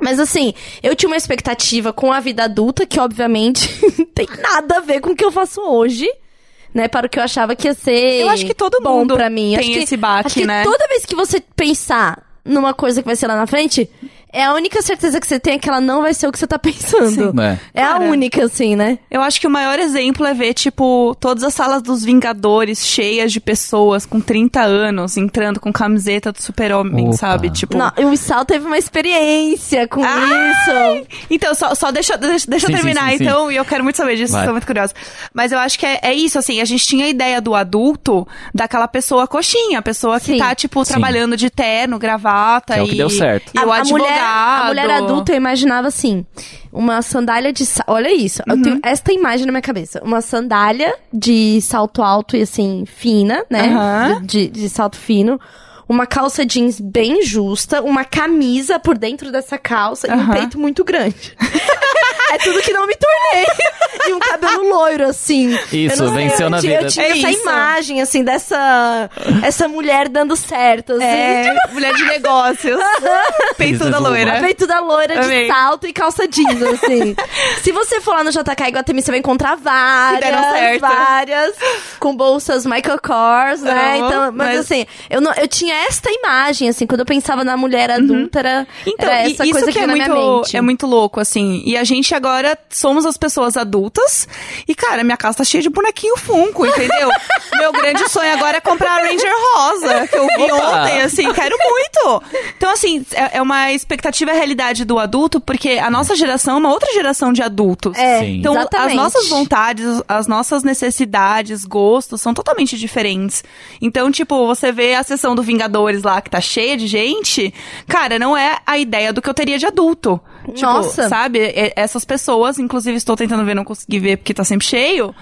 Mas assim, eu tinha uma expectativa com a vida adulta, que obviamente tem nada a ver com o que eu faço hoje. Né, para o que eu achava que ia ser Eu acho que todo bom mundo pra mim. tem acho que, esse baque, acho que né? toda vez que você pensar numa coisa que vai ser lá na frente, é a única certeza que você tem é que ela não vai ser o que você tá pensando. Sim. É. É a Cara. única, assim, né? Eu acho que o maior exemplo é ver, tipo, todas as salas dos Vingadores cheias de pessoas com 30 anos entrando com camiseta do super-homem, sabe? Tipo. Não, o Sal teve uma experiência com Ai! isso. Então, só, só deixa, deixa, deixa Sim, eu terminar, sim, sim, sim. então, e eu quero muito saber disso, Vai. estou muito curiosa. Mas eu acho que é, é isso, assim, a gente tinha a ideia do adulto, daquela pessoa coxinha, a pessoa que tá, tipo, Sim. trabalhado de terno, gravata Que é o e... que deu certo. E o a, a advogado. mulher, a mulher adulta, eu imaginava assim, uma sandália de... sa- Olha isso, eu Uhum. tenho esta imagem na minha cabeça. Uma sandália de salto alto e assim, fina, né? Aham. De, de salto fino. Uma calça jeans bem justa, uma camisa por dentro dessa calça e um peito muito grande. é tudo que não me tornei. e um cabelo loiro, assim. Isso, venceu eu na vida. Eu tinha É essa isso. imagem, assim, dessa... Essa mulher dando certo, assim. É, mulher de negócios. Peituda Business loira. A peituda loira Amei. de salto e calça jeans, assim. Se você for lá no JK Iguatemi, você vai encontrar várias, várias, com bolsas Michael Kors, né? Então, mas, mas- assim, eu, não, eu tinha esta imagem, assim, quando eu pensava na mulher adulta, era, Então, era essa isso coisa que é vinha na minha muito, mente. é muito louco, assim. E a gente agora somos as pessoas adultas. E, cara, minha casa tá cheia de bonequinho Funko, entendeu? Meu grande sonho agora é comprar a Ranger Rosa, que eu vi Opa! ontem, assim, quero muito. Então, assim, é, é uma expectativa e realidade do adulto, porque a nossa geração é uma outra geração de adultos. É, Sim. Então, exatamente. as nossas vontades, as nossas necessidades, gostos são totalmente diferentes. Então, tipo, você vê a sessão do Vingadores lá que tá cheia de gente, cara, não é a ideia do que eu teria de adulto. Tipo, Nossa. sabe? Essas pessoas, inclusive estou tentando ver, não consegui ver porque tá sempre cheio.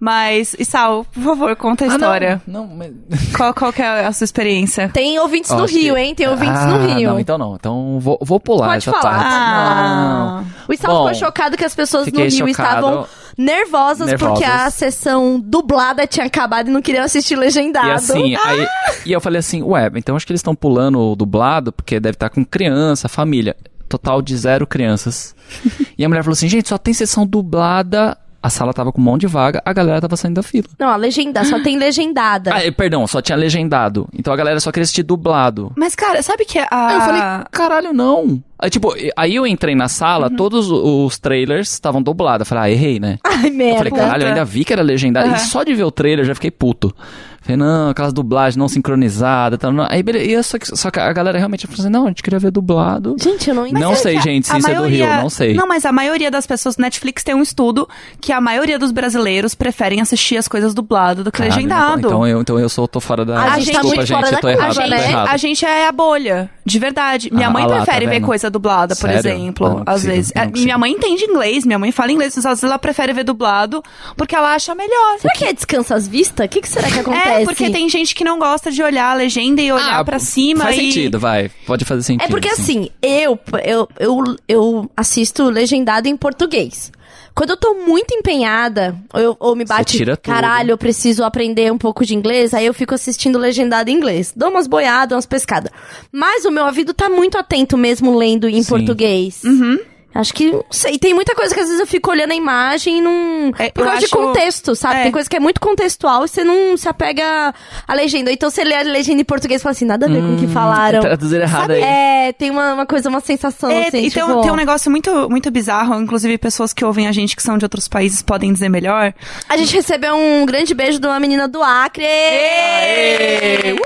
Mas, e Sal, por favor, conta a Ah, história. Não, não mas... Qual, qual que é a sua experiência? Tem ouvintes no Acho que- Rio, hein? Tem ouvintes ah, no Rio. Não, então não. Então vou, vou pular Pode essa falar. parte. Ah. Não. O Sal Bom, ficou chocado que as pessoas no Rio chocado. estavam nervosas, Nervosas. porque a sessão dublada tinha acabado e não queriam assistir legendado. E assim, aí, e eu falei assim, ué, então acho que eles estão pulando o dublado, porque deve estar com criança, família. Total de zero crianças. e a mulher falou assim, gente, só tem sessão dublada. A sala tava com um monte de vaga, a galera tava saindo da fila. Não, a legenda, só tem legendada. Ah, perdão, só tinha legendado. Então a galera só queria assistir dublado. Mas, cara, sabe que a. Aí eu falei, caralho, não. Aí, tipo, aí eu entrei na sala, Uhum. todos os trailers estavam dublados. Eu falei, ah, errei, né? Ai, Eu merda. falei, caralho, eu ainda vi que era legendado. Aham. E só de ver o trailer eu já fiquei puto. Falei, não, aquelas dublagens não sincronizadas. Tal, não. Aí, beleza. Só, que, só que a galera realmente falou assim, não, a gente queria ver dublado. Gente, eu não entendi. não é sei, a- gente, se a isso é do Rio, não sei. Não, mas a maioria das pessoas. Netflix tem um estudo que a maioria dos brasileiros preferem assistir as coisas dublado do que Caralho, legendado. Então eu, então eu sou, tô fora da... A gente tá Desculpa, muito gente, fora eu da tô errado, a, gente, errado. a gente é a bolha, de verdade. Minha Ah, mãe ah lá, prefere tá ver coisa dublada, por Sério? exemplo. Ah, não às consigo, vezes. não É, minha mãe entende inglês, minha mãe fala inglês, mas às vezes ela prefere ver dublado porque ela acha melhor. Será que é descansa as vistas? O que, que será que acontece? É, porque tem gente que não gosta de olhar a legenda e olhar Ah, pra cima Faz e... sentido, vai. Pode fazer sentido. É porque sim. assim, eu, eu, eu, eu assisto legendado em português. Quando eu tô muito empenhada, ou, eu- ou me bate, tira tudo. caralho, eu preciso aprender um pouco de inglês, aí eu fico assistindo legendado em inglês. Dou umas boiadas, umas pescadas. Mas o meu ouvido tá muito atento mesmo lendo em Sim. português. Uhum. Acho que, não sei, tem muita coisa que às vezes eu fico olhando a imagem e não... É, por causa de acho- contexto, sabe? é. Tem coisa que é muito contextual e você não se apega à legenda. Então você lê a legenda em português e fala assim, nada a ver com o que falaram. Traduzir errado aí. É, tem uma, uma coisa, uma sensação É, assim, e tem, tipo... um, tem um negócio muito, muito bizarro, inclusive pessoas que ouvem a gente que são de outros países podem dizer melhor. A gente recebeu um grande beijo de uma menina do Acre. Aê! Fiquei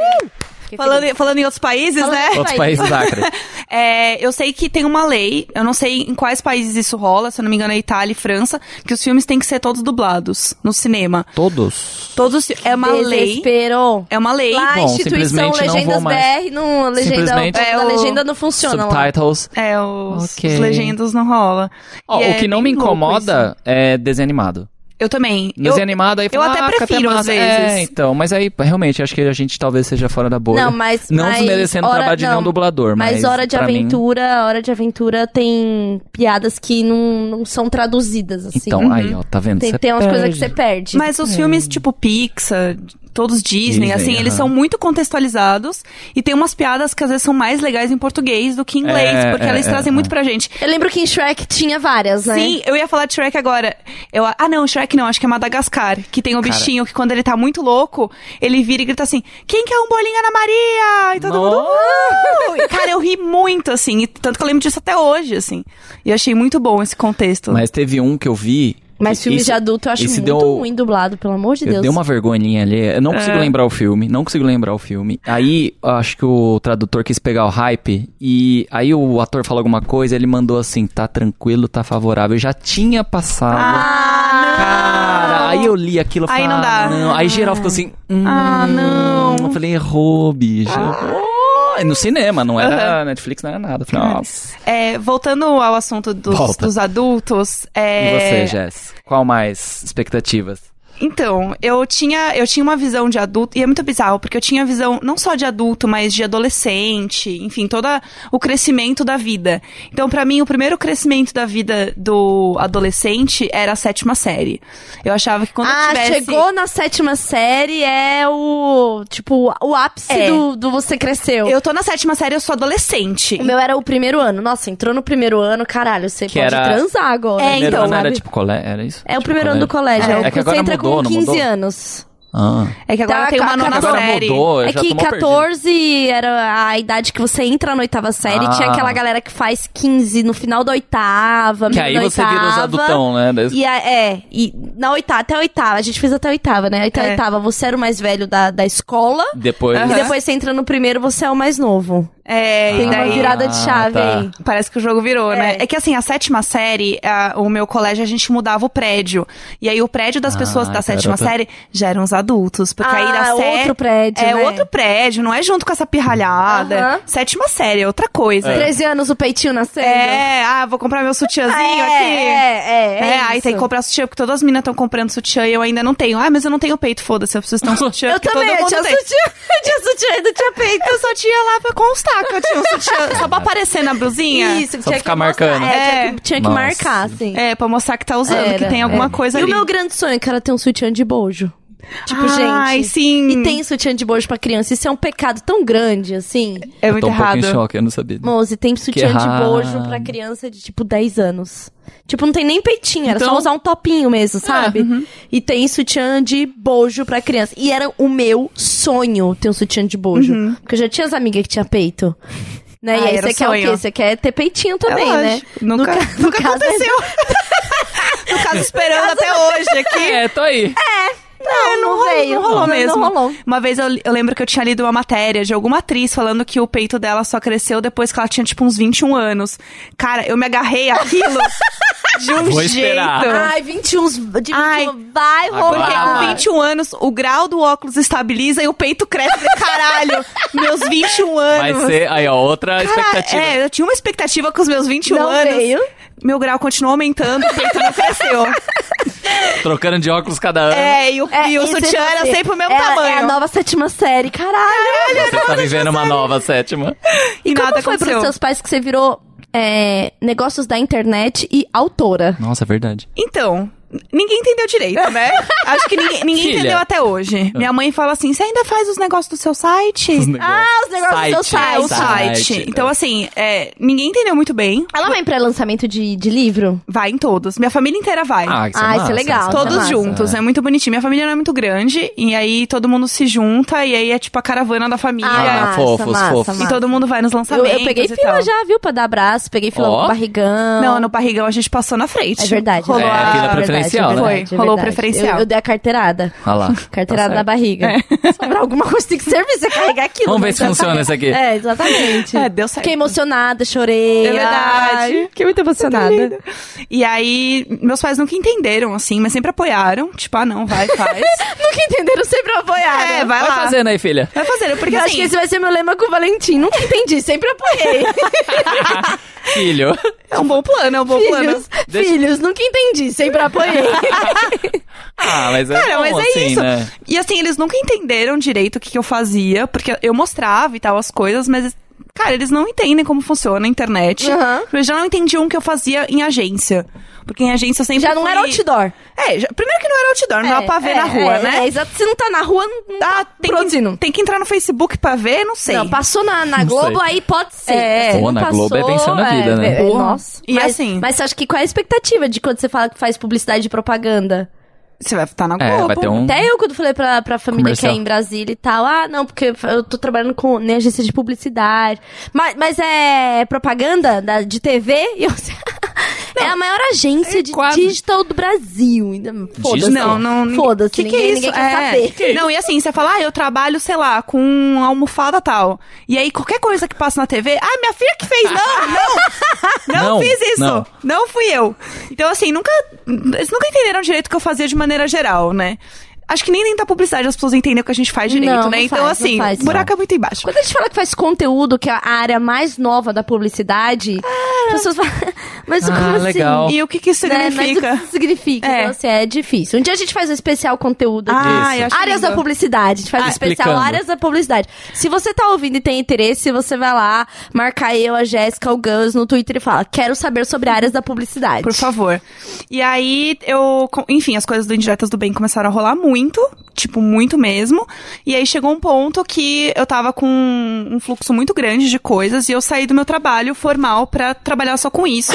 Falando, feliz. falando em outros países, Falando né? em Outros países Acre. É, eu sei que tem uma lei, eu não sei em quais países isso rola, se eu não me engano é Itália e França, que os filmes têm que ser todos dublados no cinema. Todos. Todos é uma lei. Desespero. É uma lei. Lá, a Bom, instituição simplesmente não Legendas. BR, não, a legenda, Simplesmente- a É, o- legenda não funciona lá. Subtitles. É, os, Ok. os legendos não rola. E o é que não me incomoda é desenho animado. Eu também. Eu, Desenho animado aí eu fala, até ah, prefiro, às massa. vezes. É, então, mas aí, realmente, acho que a gente talvez seja fora da bolha. Não, mas. Não mas desmerecendo o hora- trabalho de não, nenhum dublador, mas. Mas Hora de pra mim- Aventura, Hora de Aventura tem piadas que não, não são traduzidas, assim. Então, aí, ó, tá vendo? tem, tem umas coisas que você perde. Mas os filmes tipo Pixar, todos Disney, Disney, assim, eles aham. são muito contextualizados e tem umas piadas que às vezes são mais legais em português do que em inglês, É, porque é, eles é, trazem é. muito pra gente. Eu lembro que em Shrek tinha várias, né? Sim, eu ia falar de Shrek agora. Eu, ah, não, Shrek não, acho que é Madagascar. Que tem o Cara. bichinho que quando ele tá muito louco, ele vira e grita assim: Quem quer um bolinho Ana Maria? E todo mundo. Nossa! "Uh!" E, Cara, eu ri muito, assim. E tanto que eu lembro disso até hoje, assim. E achei muito bom esse contexto. Mas teve um que eu vi. Mas filmes isso- de adulto eu acho muito deu- ruim dublado, pelo amor de Eu Deus. dei uma vergonhinha ali. Eu não consigo É. lembrar o filme. Não consigo lembrar o filme. Aí, eu acho que o tradutor quis pegar o hype. E aí o ator falou alguma coisa. Ele mandou assim: tá tranquilo, tá favorável. Eu já tinha passado. Ah, Cara, aí eu li aquilo e Aí falei, não dá. "Ah, não." Aí geral ficou assim, hum, Ah, não. Eu falei, errou, bicho. Oh, no cinema, não era Netflix, não era nada. Nossa. É, voltando ao assunto dos, dos adultos. E É... você, Jess? Qual mais expectativas? Então, eu tinha, eu tinha uma visão de adulto, e é muito bizarro, porque eu tinha visão não só de adulto, mas de adolescente, enfim, todo o crescimento da vida. Então, pra mim, o primeiro crescimento da vida do adolescente era a sétima série. Eu achava que quando ah, eu tivesse... chegou na sétima série é o, tipo, o ápice É. do, do você cresceu. Eu tô na sétima série, eu sou adolescente. O meu era o primeiro ano. Nossa, entrou no primeiro ano, caralho, você Que pode era- transar agora. É, então, ano era tipo colégio, era isso? É o Tipo primeiro ano do colégio. É. É, o É que agora mudou, com não 15 mudou? anos. Ah. É que agora Tá, tem uma nona Agora série. mudou, É que tô mó perdido. 14 era a idade que você entra na oitava série. Ah. Tinha aquela galera que faz 15 no final da oitava, Que meio aí você vira os oitava. adultão, né? E a- é, e na oitava, até a oitava. A gente fez até a oitava, né? Até a É. oitava, você era o mais velho da, da escola. Depois. E depois você entra no primeiro, você é o mais novo. É, Tem e uma daí... virada de Ah, chave tá. aí. Parece que o jogo virou, né? É. É que assim, a sétima série, a- o meu colégio, a gente mudava o prédio. E aí o prédio das Ah, pessoas da sétima outra- série já eram os adultos. Porque aí da Ah, sé- outro prédio, É né? outro prédio, não é junto com essa pirralhada. Aham. Sétima série, é outra coisa. 13 anos, o peitinho nascendo. É, ah, vou comprar meu sutiãzinho é, aqui. é, é, é aí isso. tem que comprar sutiã, porque todas as meninas estão comprando sutiã e eu ainda não tenho. Ah, mas eu não tenho peito, foda-se, eu preciso ter um sutiã. Eu também, todo eu mundo tinha tem. sutiã, eu tinha sutiã e não tinha peito. Eu só tinha lá pra constar que eu tinha um sutiã, só pra aparecer na blusinha. Isso, Só tinha ficar que mostrar. marcando. É, tinha É. que, tinha que marcar, assim. É, pra mostrar que tá usando, que Era, tem alguma é. coisa e ali. o meu grande sonho, que era ter um sutiã de bojo. Tipo, Ai, gente. sim. E tem sutiã de bojo pra criança. Isso é um pecado tão grande, assim. É Eu muito tô um pouco em errado. choque, eu não sabia. Moze, tem sutiã de errado. bojo pra criança de, tipo, 10 anos. Tipo, não tem nem peitinho, era Então- só usar um topinho mesmo, sabe? E tem sutiã de bojo pra criança. E era o meu sonho ter um sutiã de bojo. Porque eu já tinha as amigas que tinha peito. Né? Ah, e aí você quer o quê? Você quer ter peitinho também, É né? Nunca, No ca- no nunca caso, aconteceu. no caso, esperando até hoje aqui. É, tô aí. Não, não, rolou- veio. Não rolou Não, mesmo. Não rolou. Uma vez eu, eu lembro que eu tinha lido uma matéria de alguma atriz falando que o peito dela só cresceu depois que ela tinha, tipo, uns 21 anos. Cara, eu me agarrei àquilo de um Vou jeito. esperar. Ai, 21, de 21 Ai, vai Porque rolar. com 21 anos, o grau do óculos estabiliza e o peito cresce. Caralho, meus 21 Vai anos. ser, aí ó, outra Cara, expectativa. É, eu tinha uma expectativa com os meus 21 Não anos. veio. Meu grau continuou aumentando, o peito não cresceu. Trocando de óculos cada ano. É, e o, É, e o é sutiã era você. sempre o mesmo Ela tamanho. É a nova sétima série, caralho. Você tá vivendo uma nova sétima. E, Como nada foi aconteceu. pros seus pais que você virou é, negócios da internet e autora? Nossa, é verdade. Então, ninguém entendeu direito, né? Acho que ninguém, ninguém Filha. entendeu até hoje. Minha mãe fala assim: você ainda faz os negócios do seu site? Os negócios. Ah, os negócios do seu site. É o site. Então, assim, é, ninguém entendeu muito bem. Ela vai em pré-lançamento de, de livro? Vai em todos. Minha família inteira vai. Ah, isso é Ah, isso é massa, legal. isso é Todos massa. juntos, é. muito bonitinho. Minha família não é muito grande, e aí todo mundo se junta, e aí é tipo a caravana da família. Ah, massa, fofos, massa, fofos. E massa. todo mundo vai nos Eu, lançamentos. eu peguei e fila tal. já, viu? Pra dar abraço. Peguei fila Ó. com barrigão. Não, no barrigão a gente passou na frente. É verdade. Rolou É, a... fila preferencial, né? Foi, rolou preferencial. Eu, eu dei a carteirada. Olha lá. Carteirada Tá da certo. barriga. Sobrar alguma coisa tem que servir, você carregar aquilo. Vamos né? ver se funciona isso aqui. É, exatamente. É, deu certo. Fiquei emocionada, chorei. É verdade. Ai, Fiquei muito emocionada. E aí, meus pais nunca entenderam, assim, mas sempre apoiaram. Tipo, ah, não, vai, faz. Nunca entenderam, sempre apoiaram. é, vai, Vai lá. fazendo aí, filha. Vai fazendo, porque Eu assim... acho que esse vai ser meu lema com o Valentim. Nunca entendi, sempre apoiei. Filho. É um bom plano, é um bom plano. filhos, filhos, nunca entendi, sempre apoiei. Ah, mas é Cara, bom, mas é assim, isso. né? E assim, eles nunca entenderam direito o que, que eu fazia, porque eu mostrava e tal as coisas, mas, cara, eles não entendem como funciona a internet. Aham. Eles já não entendiam o que eu fazia em agência. Porque em agência eu sempre Já não fui- era outdoor. É, já- primeiro que não era outdoor, não dava pra ver é, na rua, é, né? É, exato. Se não tá na rua, não Ah, tá tem, produzindo. que, tem que entrar no Facebook pra ver, não sei. Não, passou na, na Não Globo, sei. aí pode ser. É. Pô, não na Globo é vencendo a vida, né? é, nossa. E mas, assim- Mas você acha que qual é a expectativa de quando você fala que faz publicidade e propaganda? Você vai estar na É, Globo. vai ter um- Até eu, quando falei pra, pra família Comercial. que é em Brasília e tal, ah, não, porque eu tô trabalhando com nem agência de publicidade. Mas, mas é propaganda da, de TV? E eu, é a maior agência de quase. digital do Brasil. Ainda- Foda-se. Não, não. Foda-se, que que ninguém, é isso? ninguém quer É. saber. Não, e assim, você fala, ah, eu trabalho, sei lá, com almofada tal. E aí, qualquer coisa que passa na TV, ah, minha filha que fez. Não, não. Não, Não, fiz isso. não. Não. fui eu. Então, assim, nunca. Eles nunca entenderam direito o que eu fazia de maneira geral, né? Acho que nem dentro da publicidade as pessoas entendem o que a gente faz direito, Não, né? não então, faz, não assim, faz. o buraco é muito embaixo. Quando a gente fala que faz conteúdo, que é a área mais nova da publicidade, as pessoas falam, mas Ah, como assim? legal. E o que que isso Né? Mas significa? o que isso significa? É. Então, assim, é difícil. Um dia a gente faz um especial conteúdo Ah, disso. eu acho Áreas lindo. da publicidade. A gente faz um especial Explicando. áreas da publicidade. Se você tá ouvindo e tem interesse, você vai lá, marcar eu, a Jéssica, o Gus no Twitter e fala, quero saber sobre áreas da publicidade. Por favor. E aí, eu. Enfim, as coisas do Indiretas do Bem começaram a rolar muito. Tipo, muito mesmo. E aí chegou um ponto que eu tava com um fluxo muito grande de coisas e eu saí do meu trabalho formal pra trabalhar só com isso.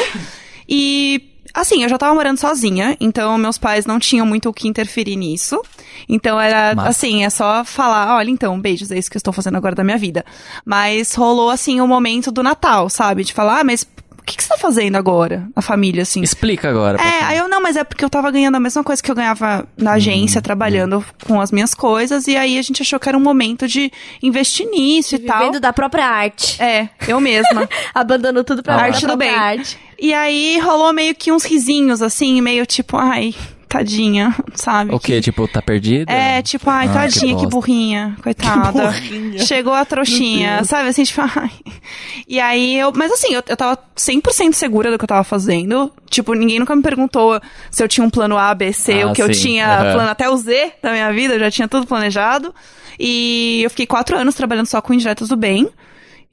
E. Assim, eu já tava morando sozinha, então meus pais não tinham muito o que interferir nisso. Então era, Massa. assim, é só falar, olha, então, beijos, é isso que eu estou fazendo agora da minha vida. Mas rolou, assim, o momento do Natal, sabe? De falar, ah, mas o que, que você tá fazendo agora na família, assim? Explica agora. É, aí eu, não, mas é porque eu tava ganhando a mesma coisa que eu ganhava na agência, trabalhando com as minhas coisas, e aí a gente achou que era um momento de investir nisso e tal. Vivendo da própria arte. É, eu mesma. Abandonou tudo pra Ah, arte do bem. arte. E aí rolou meio que uns risinhos, assim, meio tipo, ai, tadinha, sabe? O quê? Tipo, tá perdida? É, tipo, ai, Ah, que tadinha, que, bosta. burrinha, coitada. Chegou a trouxinha, sabe? Assim, tipo, ai. E aí eu. Mas assim, eu, eu tava 100% segura do que eu tava fazendo. Tipo, ninguém nunca me perguntou se eu tinha um plano A, B, C, Ah, o que eu sim. tinha Aham. plano até o Z da minha vida, eu já tinha tudo planejado. E eu fiquei quatro anos trabalhando só com indiretos do bem.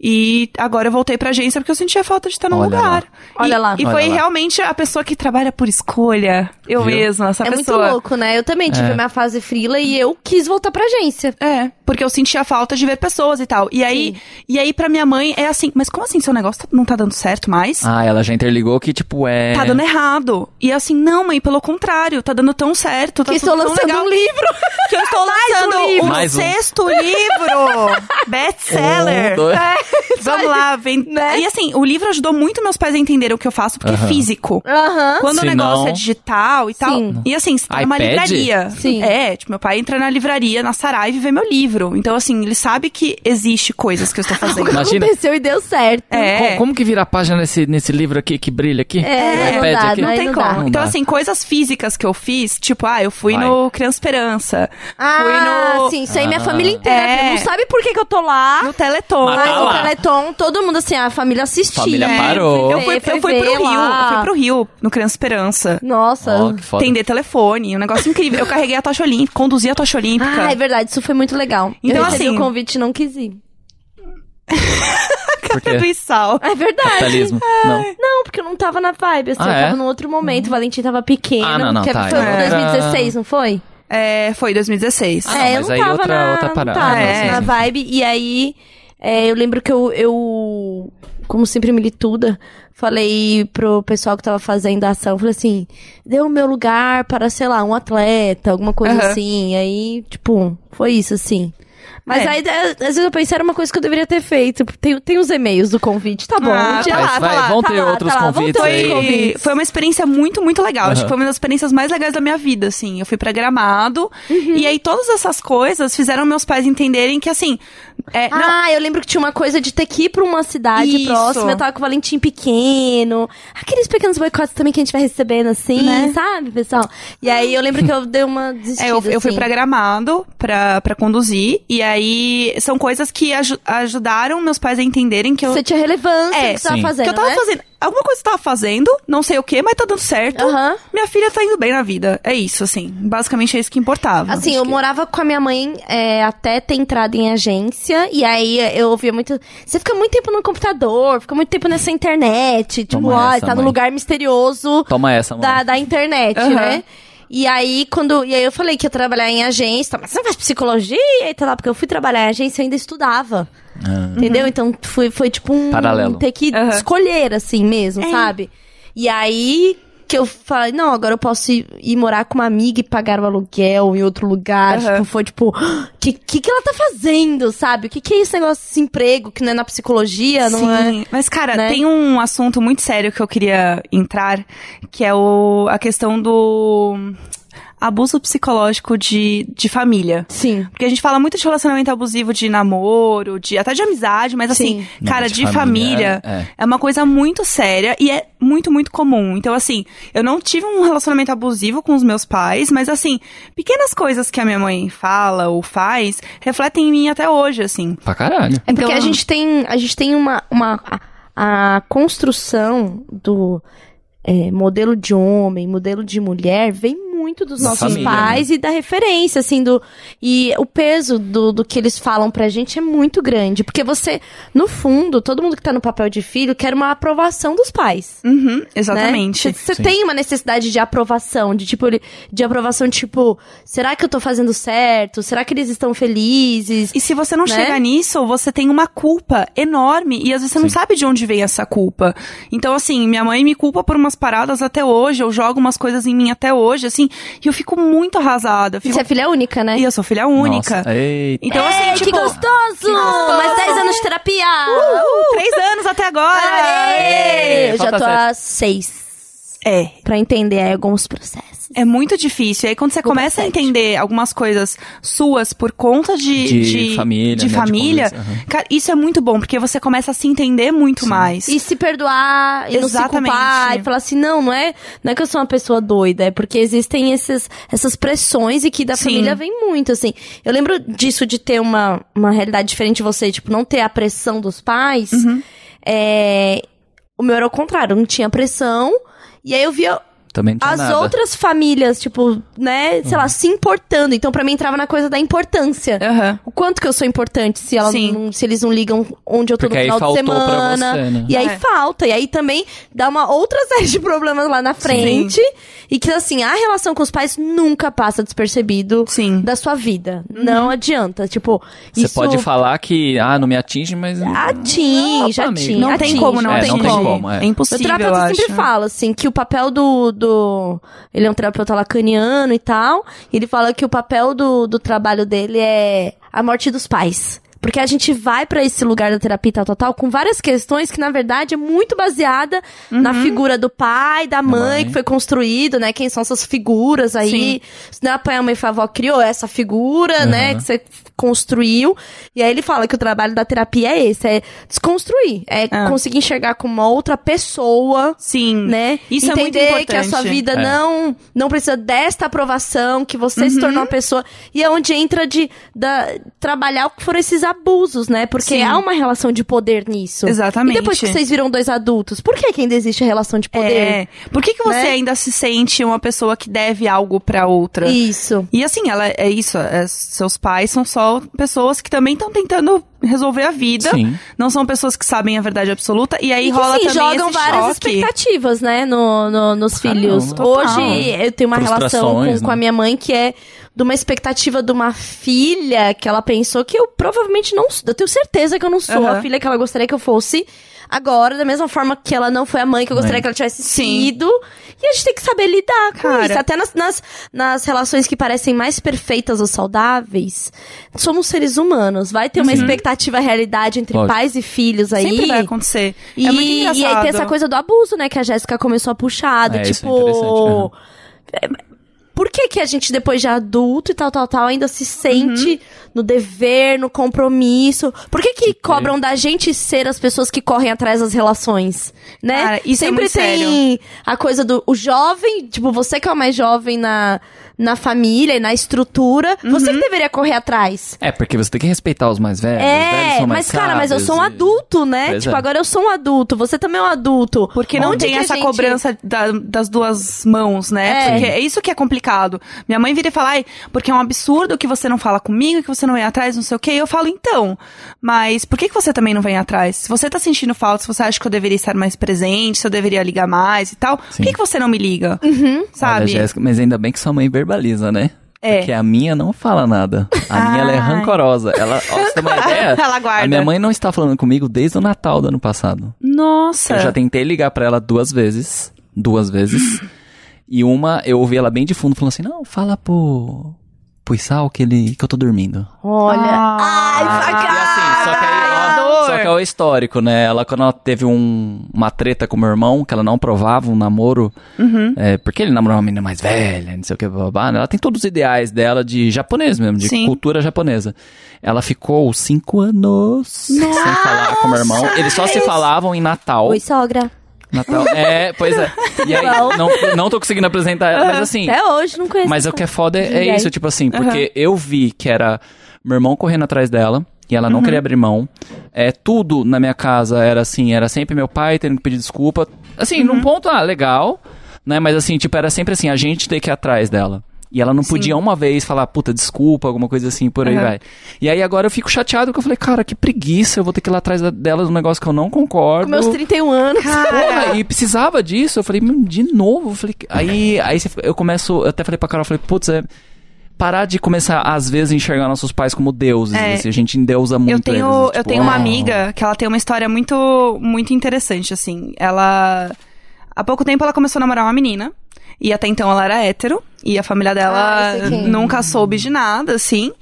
E agora eu voltei pra agência porque eu sentia falta de estar num Olha lá. lugar. Olha e, lá. E Olha foi lá. realmente a pessoa que trabalha por escolha. Eu Viu? mesma, essa é muito pessoa. louco, né? Eu também tive É. minha fase frila e eu quis voltar pra agência. É, porque eu sentia falta de ver pessoas e tal. E aí, e aí pra minha mãe é assim, mas como assim seu negócio tá- não tá dando certo mais? Ah, ela já interligou que, tipo, é... Tá dando errado. E assim, não, mãe, pelo contrário, tá dando tão certo, tá que estou tudo tão lançando legal. um livro. Que eu estou lançando um livro. o Mais um. sexto livro. Best-seller. Um, dois- Vamos lá, vem. Né? E assim, o livro ajudou muito meus pais a entenderem o que eu faço, porque é físico. Aham. Quando o Se negócio não- é digital e tal. Sim. E assim, você tá numa iPad? livraria. Sim. É, tipo, meu pai entra na livraria, na Saraiva e vê meu livro. Então, assim, ele sabe que existe coisas que eu estou fazendo. Imagina. Aconteceu e deu certo. É. Co- Como que vira a página nesse, nesse livro aqui que brilha aqui? É, No não dá, aqui? não Não tem não como. Não então, dá. assim, coisas físicas que eu fiz, tipo, ah, eu fui Vai. no Criança Esperança. Ah, fui no, sim, isso aí minha Ah. família inteira. É. Não sabe por que, que eu tô lá. no Teleton. Mas Mas tá lá. Teleton, todo mundo assim, a família assistia. Família É, parou. Eu fui, eu fui pro Rio. lá. Eu fui pro Rio, no Criança Esperança. Nossa. Ó, que foda. Atender telefone, um negócio incrível. Eu carreguei a tocha olímpica, conduzi a tocha olímpica. Ah, é verdade, isso foi muito legal. Então, eu recebi assim- o convite e não quis ir. Por quê? do Issal. É verdade. Capitalismo. Não. Não, porque eu não tava na vibe, assim, Ah, eu é? tava num outro momento, o Valentim tava pequeno. Ah, não, não, que tá, Foi então em era- 2016, não foi? É, foi 2016. Ah, não, é, eu mas não aí tava outra- na, outra não parada. tava Ah, é. na vibe. E aí, é, eu lembro que eu, eu, como sempre milituda, falei pro pessoal que tava fazendo a ação, falei assim, dê o meu lugar para, sei lá, um atleta, alguma coisa Aham. assim. Aí, tipo, foi isso, assim. Mas É. aí, às vezes eu pensei, era uma coisa que eu deveria ter feito. Tem, tem os e-mails do convite, tá bom. Ah, tira tá lá, lá, tá lá, vão tá ter lá, outros tá lá, ter convites aí. Foi, convites. foi uma experiência muito, muito legal. Acho Aham. que foi uma das experiências mais legais da minha vida, assim. Eu fui pra Gramado. Uhum. E aí, todas essas coisas fizeram meus pais entenderem que, assim... É, não, Ah, eu lembro que tinha uma coisa de ter que ir pra uma cidade Isso. próxima. Eu tava com o Valentim pequeno. Aqueles pequenos boicotes também que a gente vai recebendo assim, Né? sabe, pessoal? E aí eu lembro que eu dei uma desistida. É, eu, eu fui assim. pra Gramado pra, pra conduzir. E aí, são coisas que aju- ajudaram meus pais a entenderem que eu... Você tinha relevância É, que você tava fazendo, que eu tava né? fazendo... Alguma coisa tava fazendo, não sei o que, mas tá dando certo. Aham. Minha filha tá indo bem na vida. É isso, assim. Basicamente é isso que importava. Assim, eu que- morava com a minha mãe é, até ter entrado em agência, e aí eu ouvia muito. Você fica muito tempo no computador, fica muito tempo nessa internet. Tipo, Toma ó, essa, tá no mãe. lugar misterioso Toma essa, mano. da, da internet, Aham. né? E aí, quando. E aí eu falei que ia trabalhar em agência, mas você não faz psicologia e tal, porque eu fui trabalhar em agência e ainda estudava. Ah. Entendeu? Então foi, foi tipo um. Paralelo. Ter que Aham. escolher, assim mesmo, É. sabe? E aí que eu falei, não, agora eu posso ir, ir morar com uma amiga e pagar o aluguel em outro lugar. Aham. Tipo, foi tipo, o que, que, que ela tá fazendo, sabe? O que, que é esse negócio desse emprego que não é na psicologia, não é? Sim, mas cara, né? tem um assunto muito sério que eu queria entrar, que é o, a questão do abuso psicológico de, de família. Sim. Porque a gente fala muito de relacionamento abusivo de namoro, de até de amizade, mas assim, Sim. cara, Não, de, de família, família, é. uma coisa muito séria e é muito, muito comum. Então, assim, eu não tive um relacionamento abusivo com os meus pais, mas assim, pequenas coisas que a minha mãe fala ou faz refletem em mim até hoje, assim. Pra caralho. É porque Então- a gente tem, a gente tem uma, uma a, a construção do é, modelo de homem, modelo de mulher, vem muito dos nossos família, pais e da referência, assim, do. E o peso do, do que eles falam pra gente é muito grande. Porque você, no fundo, todo mundo que tá no papel de filho quer uma aprovação dos pais. Uhum, exatamente. Né? Você Sim. tem uma necessidade de aprovação, de tipo, de aprovação, tipo, será que eu tô fazendo certo? Será que eles estão felizes? E se você não Né? chegar nisso, você tem uma culpa enorme e às vezes você não sabe de onde vem essa culpa. Então, assim, minha mãe me culpa por umas paradas até hoje, eu jogo umas coisas em mim até hoje, assim, e eu fico muito arrasada. Fico... Você é filha única, né? E eu sou filha única. Nossa. Então, assim, Ei, tipo. que gostoso! Mais 10 anos de terapia! Uh, três anos até agora! Aê! Eu já tô há seis. É. Pra entender aí alguns processos. É muito difícil. E aí, quando você Vou começa a entender algumas coisas suas por conta de... De família, De né, de família. convivência, aham. Cara, isso é muito bom, porque você começa a se entender muito mais. E se perdoar, e não se Exatamente. culpar, e falar assim, não, não é, não é que eu sou uma pessoa doida, é porque existem esses, essas pressões e que da Sim. família vem muito, assim. Eu lembro disso de ter uma, uma realidade diferente de você, tipo, não ter a pressão dos pais. Uhum. É, o meu era o contrário, não tinha pressão, e aí eu via Também não tinha as nada. outras famílias, tipo, né, sei lá, se importando. Então, pra mim, entrava na coisa da importância. Aham. O quanto que eu sou importante se, ela Sim. não- se eles não ligam onde eu tô Porque no aí final de faltou pra semana. você, né? E aí É. falta. E aí também dá uma outra série de problemas lá na frente. E que, assim, a relação com os pais nunca passa despercebido Sim. da sua vida. Não adianta. Tipo, Você isso pode falar que, ah, não me atinge, mas... atinge, Não, atinge. Não tem atinge, como, não, É, tem, não tem como. como, é. É impossível, eu terapeuta acho. sempre fala, assim, que o papel do, do. Ele é um terapeuta lacaniano e tal. E ele fala que o papel do, do trabalho dele é a morte dos pais. Porque a gente vai pra esse lugar da terapia e tal, tal, tal, com várias questões que, na verdade, é muito baseada na figura do pai, da mãe, mãe. que foi construído, né? Quem são essas figuras aí. Sim. Se não é a pai, a mãe, a avó, criou essa figura, né? Uhum. Que você construiu. E aí ele fala que o trabalho da terapia é esse, é desconstruir. É Ah. conseguir enxergar como uma outra pessoa, Sim. né? Isso é muito Entender que a sua importante. vida É. não não precisa desta aprovação, que você Uhum. se tornou uma pessoa. E é onde entra de da, trabalhar o que foram esses abusos, né? Porque Sim. há uma relação de poder nisso. Exatamente. E depois que vocês viram dois adultos, por que que ainda existe a relação de poder? É. Por que, que você Né? ainda se sente uma pessoa que deve algo pra outra? Isso. E assim, ela é isso. é- seus pais são só pessoas que também estão tentando resolver a vida. Sim. Não são pessoas que sabem a verdade absoluta. E aí E que, rola assim, também jogam esse várias choque. expectativas, né, no, no- nos filhos. Total. Hoje eu tenho uma relação com, Frustrações, com né? a minha mãe que é de uma expectativa de uma filha que ela pensou que eu provavelmente não sou. Eu tenho certeza que eu não sou Aham. a filha que ela gostaria que eu fosse. Agora, da mesma forma que ela não foi a mãe que eu gostaria Mãe. que ela tivesse Sim. sido. E a gente tem que saber lidar com Cara. isso. Até nas, nas, nas relações que parecem mais perfeitas ou saudáveis, somos seres humanos. Vai ter uma expectativa realidade entre Lógico. pais e filhos aí. Sempre vai acontecer. E, é muito e engraçado. aí tem essa coisa do abuso, né? Que a Jéssica começou a puxar. do É, isso é tipo. interessante, é, que, que a gente, depois de adulto e tal, tal, tal, ainda se sente Uhum. no dever, no compromisso? Por que, que cobram da gente ser as pessoas que correm atrás das relações? Né? Cara, isso é Sempre muito tem a coisa do o jovem, tipo, você que é o mais jovem na, na família e na estrutura, você Uhum. que deveria correr atrás. É, porque você tem que respeitar os mais velhos. os velhos É, são mais mas cara, mas eu sou um e- adulto, né? Pois tipo, é. agora eu sou um adulto, você também é um adulto. Porque não Onde tem essa gente- cobrança da- das duas mãos, né? É. Porque é isso que é complicado. Minha mãe vira e fala, ai, porque é um absurdo que você não fala comigo, que você não vem atrás, não sei o quê. E eu falo, então, mas por que, que você também não vem atrás? Se você tá sentindo falta, se você acha que eu deveria estar mais presente, se eu deveria ligar mais e tal, por Sim. que, que você não me liga? Uhum. Sabe? Olha, Jéssica, mas ainda bem que sua mãe verbaliza, né? É. Porque a minha não fala nada. A minha ela é Ai. rancorosa. Ela, ó, você ter uma ideia, Ela guarda. a minha mãe não está falando comigo desde o Natal do ano passado. Nossa. Eu já tentei ligar pra ela duas vezes. Duas vezes. e uma, eu ouvi ela bem de fundo falando assim: não, fala pro. pro Isal que, ele, que eu tô dormindo. Olha. Ah. Ai, E assim, só que é o histórico, né? Ela, quando ela teve um, uma treta com meu irmão, que ela não provava um namoro, Uhum. é, porque ele namorou uma menina mais velha, não sei o que, babá, né? Ela tem todos os ideais dela de japonês mesmo, de Sim. cultura japonesa. Ela ficou cinco anos sem falar com meu irmão. Eles só se falavam em Natal. Oi, sogra. Natal. É, pois é. E aí, não, não tô conseguindo apresentar ela, mas assim. Até hoje não conheço. Mas o que é foda é, é isso, tipo assim, porque eu vi que era meu irmão correndo atrás dela. E ela não queria abrir mão. É, tudo na minha casa era assim, era sempre meu pai tendo que pedir desculpa. Assim, num ponto, ah, legal, né? Mas assim, tipo, era sempre assim, a gente ter que ir atrás dela. E ela não podia uma vez falar, puta, desculpa, alguma coisa assim, por aí Uhum. vai. E aí agora eu fico chateado porque eu falei, cara, que preguiça, eu vou ter que ir lá atrás dela de um negócio que eu não concordo. Com meus 31 anos. Porra, e precisava disso. Eu falei, "Meu, de novo. Eu falei, aí, aí eu começo, eu até falei pra Carol, eu falei, putz, é. Parar de começar, às vezes, a enxergar nossos pais como deuses. É. assim, a gente endeusa muito Eu tenho, eles, eu tipo, tenho uma ah, amiga que ela tem uma história muito, muito interessante, assim. Ela. Há pouco tempo ela começou a namorar uma menina. E até então ela era hétero. E a família dela Ah, nunca soube de nada, assim.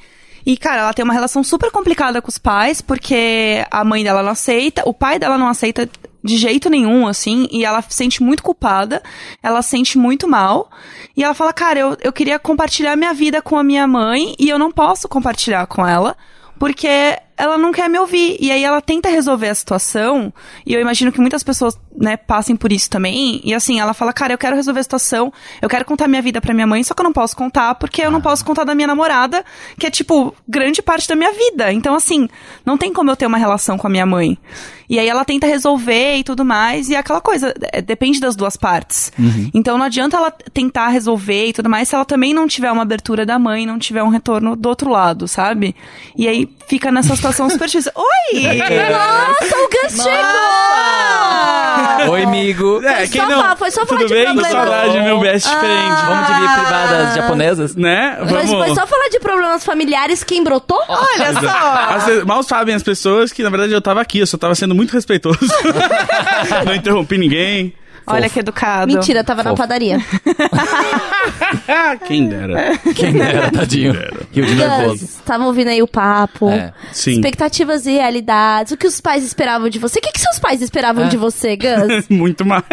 E, cara, ela tem uma relação super complicada com os pais, porque a mãe dela não aceita, o pai dela não aceita de jeito nenhum, assim, e ela se sente muito culpada, ela se sente muito mal, e ela fala, cara, eu, eu queria compartilhar minha vida com a minha mãe, e eu não posso compartilhar com ela, porque ela não quer me ouvir. E aí ela tenta resolver a situação, e eu imagino que muitas pessoas, né, passem por isso também. E assim, ela fala, cara, eu quero resolver a situação, eu quero contar minha vida pra minha mãe, só que eu não posso contar, porque eu não posso contar da minha namorada, que é, tipo, grande parte da minha vida. Então, assim, não tem como eu ter uma relação com a minha mãe. E aí ela tenta resolver e tudo mais, e é aquela coisa, é, depende das duas partes. Então não adianta ela tentar resolver e tudo mais se ela também não tiver uma abertura da mãe, não tiver um retorno do outro lado, sabe? E aí fica nessa situação super difícil. Oi! Nossa, o Gus chegou! Oi, amigo. É, Foi quem só não. falar- foi só falar Tudo de bem? problema. Saudade, meu best friend. Vamos dividir privadas japonesas? Né? Mas Vamos. foi só falar de problemas familiares, quem brotou? Olha só! As- mal sabem as pessoas que, na verdade, eu tava aqui, eu só tava sendo muito respeitoso. não interrompi ninguém. Olha que educado. Mentira, tava na Fofo. padaria. Ah, quem dera. Quem era, tadinho? Rio de nervoso. Gus, tava ouvindo aí o papo. É. Sim. Expectativas e realidades. O que os pais esperavam de você? O que, que seus pais esperavam É. de você, Gus? Muito mais.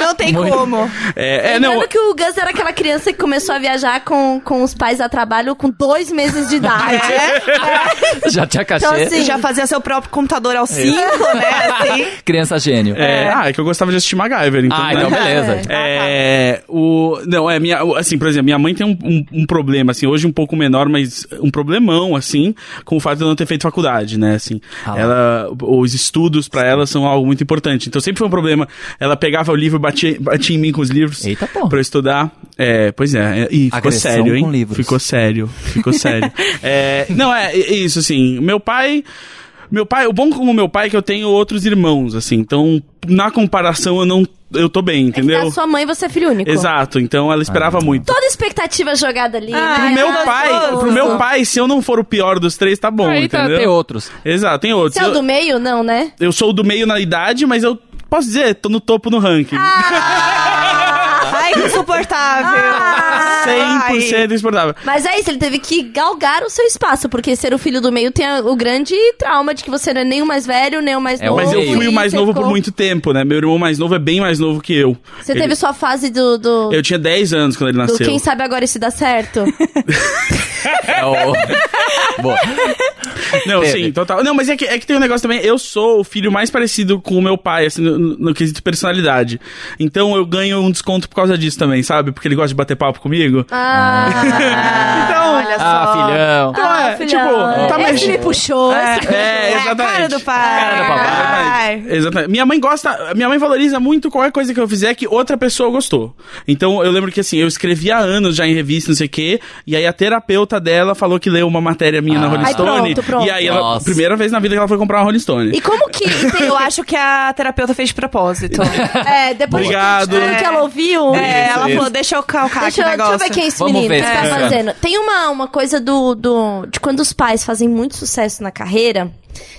Não tem Muito. como. É, é Lembrando não. que o Gus era aquela criança que começou a viajar com, com os pais a trabalho com dois meses de idade. Já tinha cachê. Então, assim, Já fazia seu próprio computador aos cinco, né? Assim. Criança gênio. É, Ah, é que eu gostava de assistir MacGyver, então. Ah, né? então beleza. É, o, não, é, minha, assim, por exemplo, minha mãe tem um, um, um problema, assim, hoje um pouco menor, mas um problemão, assim, com o fato de eu não ter feito faculdade, né, assim. Ah ela, os estudos pra ela são algo muito importante. Então sempre foi um problema. Ela pegava o livro, batia, batia em mim com os livros. Eita, pô. Pra eu estudar. É, pois é, é, e ficou Agressão sério, hein? com livros. Ficou sério, ficou sério. É, não, é, é isso, assim, meu pai... Meu pai, o bom como meu pai é que eu tenho outros irmãos, assim, então, na comparação eu não, eu tô bem, entendeu? da sua mãe você é filho único. Exato, então ela esperava muito. Toda expectativa jogada ali. Ah, né? Pro meu gostoso. pai, pro meu pai, se eu não for o pior dos três, tá bom, Aí tá, entendeu? tem outros. Exato, tem outros. Você é o Eu, do meio? Não, né? eu sou o do meio na idade, mas eu posso dizer, tô no topo no ranking. Ai, que insuportável. Ah, 100% exportável. Mas é isso, ele teve que galgar o seu espaço, porque ser o filho do meio tem a- o grande trauma de que você não é nem o mais velho, nem o mais É novo. Mas eu fui o mais novo por ficou- muito tempo, né? Meu irmão mais novo é bem mais novo que eu. Você Ele- teve sua fase do. do, Eu tinha 10 anos quando ele do nasceu. quem sabe agora isso dá certo? É o... Boa. Não, sim, total. Não, mas é que, é que tem um negócio também. Eu sou o filho mais parecido com o meu pai, assim, no, no- quesito personalidade. Então eu ganho um desconto por causa disso também, sabe? Porque ele gosta de bater papo comigo. Ah, Então, olha só. Ah, filhão. Então ah, é, filhão, tipo, tá esse mais- me puxou. É, É a exatamente. cara do pai. Cara do papai. Exatamente. Exatamente. Minha mãe gosta, minha mãe valoriza muito qualquer coisa que eu fizer que outra pessoa gostou. Então eu lembro que assim, eu escrevi há anos já em revista, não sei o quê, e aí a terapeuta dela falou que leu uma matéria minha na Ah. Rolling Ai, Stone. pronto, pronto. E aí ela, Nossa. primeira vez na vida que ela foi comprar uma Rolling Stone. E como que. tem- Eu acho que a terapeuta fez de propósito. É, depois Obrigado. de tudo que ela ouviu. É, ela isso. falou, deixa eu calcar Deixa, aqui o eu- deixa eu negócio. ver quem é esse Vamos menino ver que se tá funciona. fazendo. Tem uma, uma coisa do, do. de quando os pais fazem muito sucesso na carreira,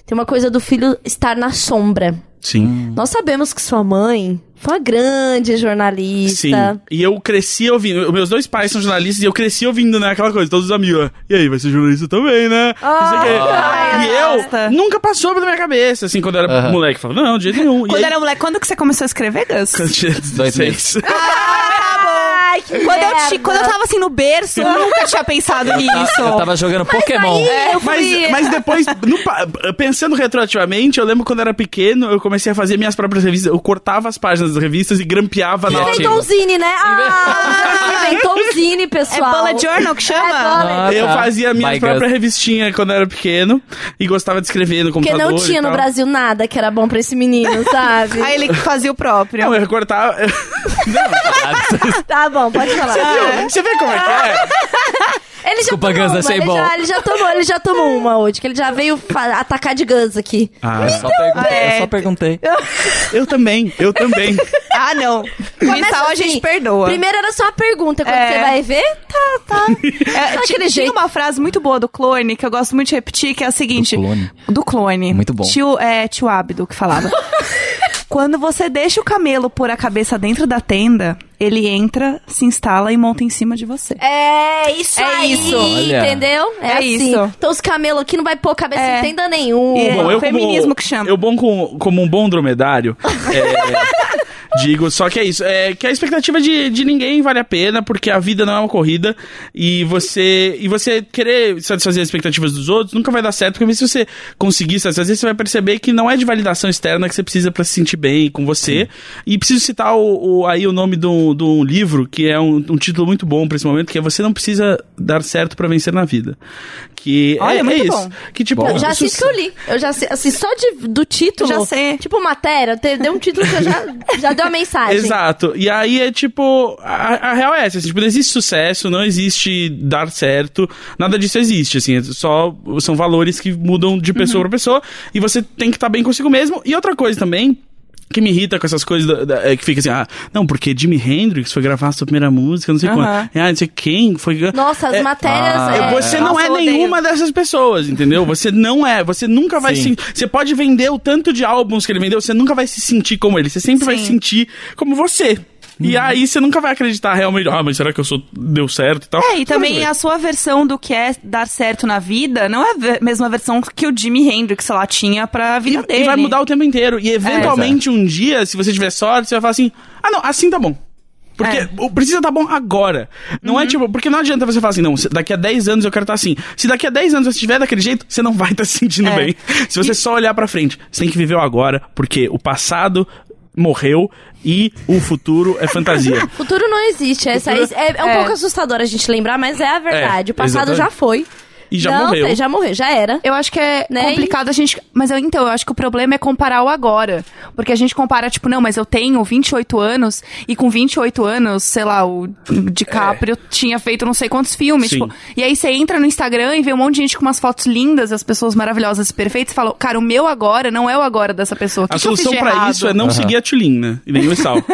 tem uma coisa do filho estar na sombra. Sim. Nós sabemos que sua mãe foi uma grande jornalista. Sim. E eu cresci ouvindo. Meus dois pais são jornalistas e eu cresci ouvindo, né? Aquela coisa, todos os amigos. ó, E aí, vai ser jornalista também, né? Não sei o quê. ai, e eu nossa. nunca passou pela minha cabeça, assim, quando eu era moleque. Falava, não, de jeito nenhum. Quando aí, era moleque, quando que você começou a escrever, Gus? quando tinha Dois 16. Ai, que Quando eu, merda. ti- quando eu tava assim no berço, eu nunca tinha pensado nisso. Eu tava jogando Pokémon. Aí, eu Mas, fui... mas depois, no pa- pensando retroativamente, eu lembro quando eu era pequeno, eu comecei a fazer minhas próprias revistas. Eu cortava as páginas das revistas e grampeava na hora. Criativo. Inventou o Zine, né? Ah, inventou o Zine, É pessoal. bullet journal que chama? É bullet. Ah, Eu tá. fazia minhas Gus. revistinhas quando eu era pequeno e gostava de escrever no Porque computador. não tinha e no tal. Brasil nada que era bom pra esse menino, sabe? Aí ele que fazia o próprio. Não, eu recortava. Tá bom, pode falar. Você vê como é que é? Ele já Desculpa, tomou uma, achei ele bom. Já, ele já tomou, ele já tomou uma hoje, que ele já veio atacar de Gus aqui. Ah, Eu só perguntei. É. Eu só perguntei. eu também, eu também. Ah, não. Missal a gente assim, perdoa. Primeiro era só uma pergunta, quando É. você vai ver, tá, tá. É, tinha jeito. uma frase muito boa do clone que eu gosto muito de repetir, que é a seguinte: Do clone? Do clone. Muito bom. Tio, é, tio Abdo que falava. Quando você deixa o camelo pôr a cabeça dentro da tenda, ele entra, se instala e monta em cima de você. É isso É aí, isso. Olha. entendeu? É, É assim. isso. Então os camelos aqui não vai pôr cabeça É. em tenda nenhuma. E- Bom, eu feminismo como, que chama. Eu bom com, como um bom dromedário, é, digo, só que é isso, é que a expectativa de, de ninguém vale a pena, porque a vida não é uma corrida, e você e você querer satisfazer as expectativas dos outros nunca vai dar certo, porque se você conseguir satisfazer, você vai perceber que não é de validação externa que você precisa pra se sentir bem com você. E preciso citar o, o- aí o nome de um, de um livro, que é um, um título muito bom pra esse momento, que é Você Não Precisa Dar Certo pra Vencer na Vida. Que Olha, é, muito é isso. bom. Que tipo, Eu já que eu li. Eu já assi- assim, só de, do título. Já sei. Tipo matéria, deu um título que eu já, já deu a mensagem. Exato. E aí é tipo. A, a real é essa. assim, tipo, não existe sucesso, não existe dar certo. Nada disso existe, assim. é Só são valores que mudam de pessoa pra pessoa. E você tem que estar bem consigo mesmo. E outra coisa também. Que me irrita com essas coisas da- da- é que fica assim, ah, não, porque Jimi Hendrix foi gravar a sua primeira música, não sei Aham. quando. Ah, não sei quem foi. Nossa, as É, matérias. ah, é, você não Nossa, é nenhuma dessas pessoas, entendeu? Você não é. Você nunca vai Sim. se. Você pode vender o tanto de álbuns que ele vendeu, você nunca vai se sentir como ele. Você sempre vai Sim. se sentir como você. E aí você nunca vai acreditar realmente, ah, mas será que eu sou deu certo e tal? É, e também a sua versão do que é dar certo na vida não é a mesma versão que o Jimi Hendrix, sei lá, tinha pra vida E, dele. e vai mudar o tempo inteiro. E eventualmente um dia, se você tiver sorte, você vai falar assim: ah, não, assim tá bom. Porque É. precisa tá bom agora. Não é tipo, porque não adianta você falar assim, não, daqui a 10 anos eu quero estar assim. Se daqui a 10 anos você estiver daquele jeito, você não vai estar se sentindo É. bem. Se você só olhar pra frente, você tem que viver o agora, porque o passado morreu e o futuro é fantasia. Futuro não existe. Essa é, é, é um É. pouco assustador a gente lembrar, mas é a verdade. É, o passado exatamente. já foi. E já não, morreu. tem- Já morreu, já era. Eu acho que é Né? complicado a gente. Mas eu, então, eu acho que o problema é comparar o agora. Porque a gente compara, tipo, não, mas eu tenho 28 anos e com 28 anos, sei lá, o DiCaprio tinha feito não sei quantos filmes. Tipo, e aí você entra no Instagram e vê um monte de gente com umas fotos lindas, as pessoas maravilhosas e perfeitas, e fala, cara, o meu agora não é o agora dessa pessoa. O que A que solução de pra isso é não seguir a Tulin, né? E nem o Sal.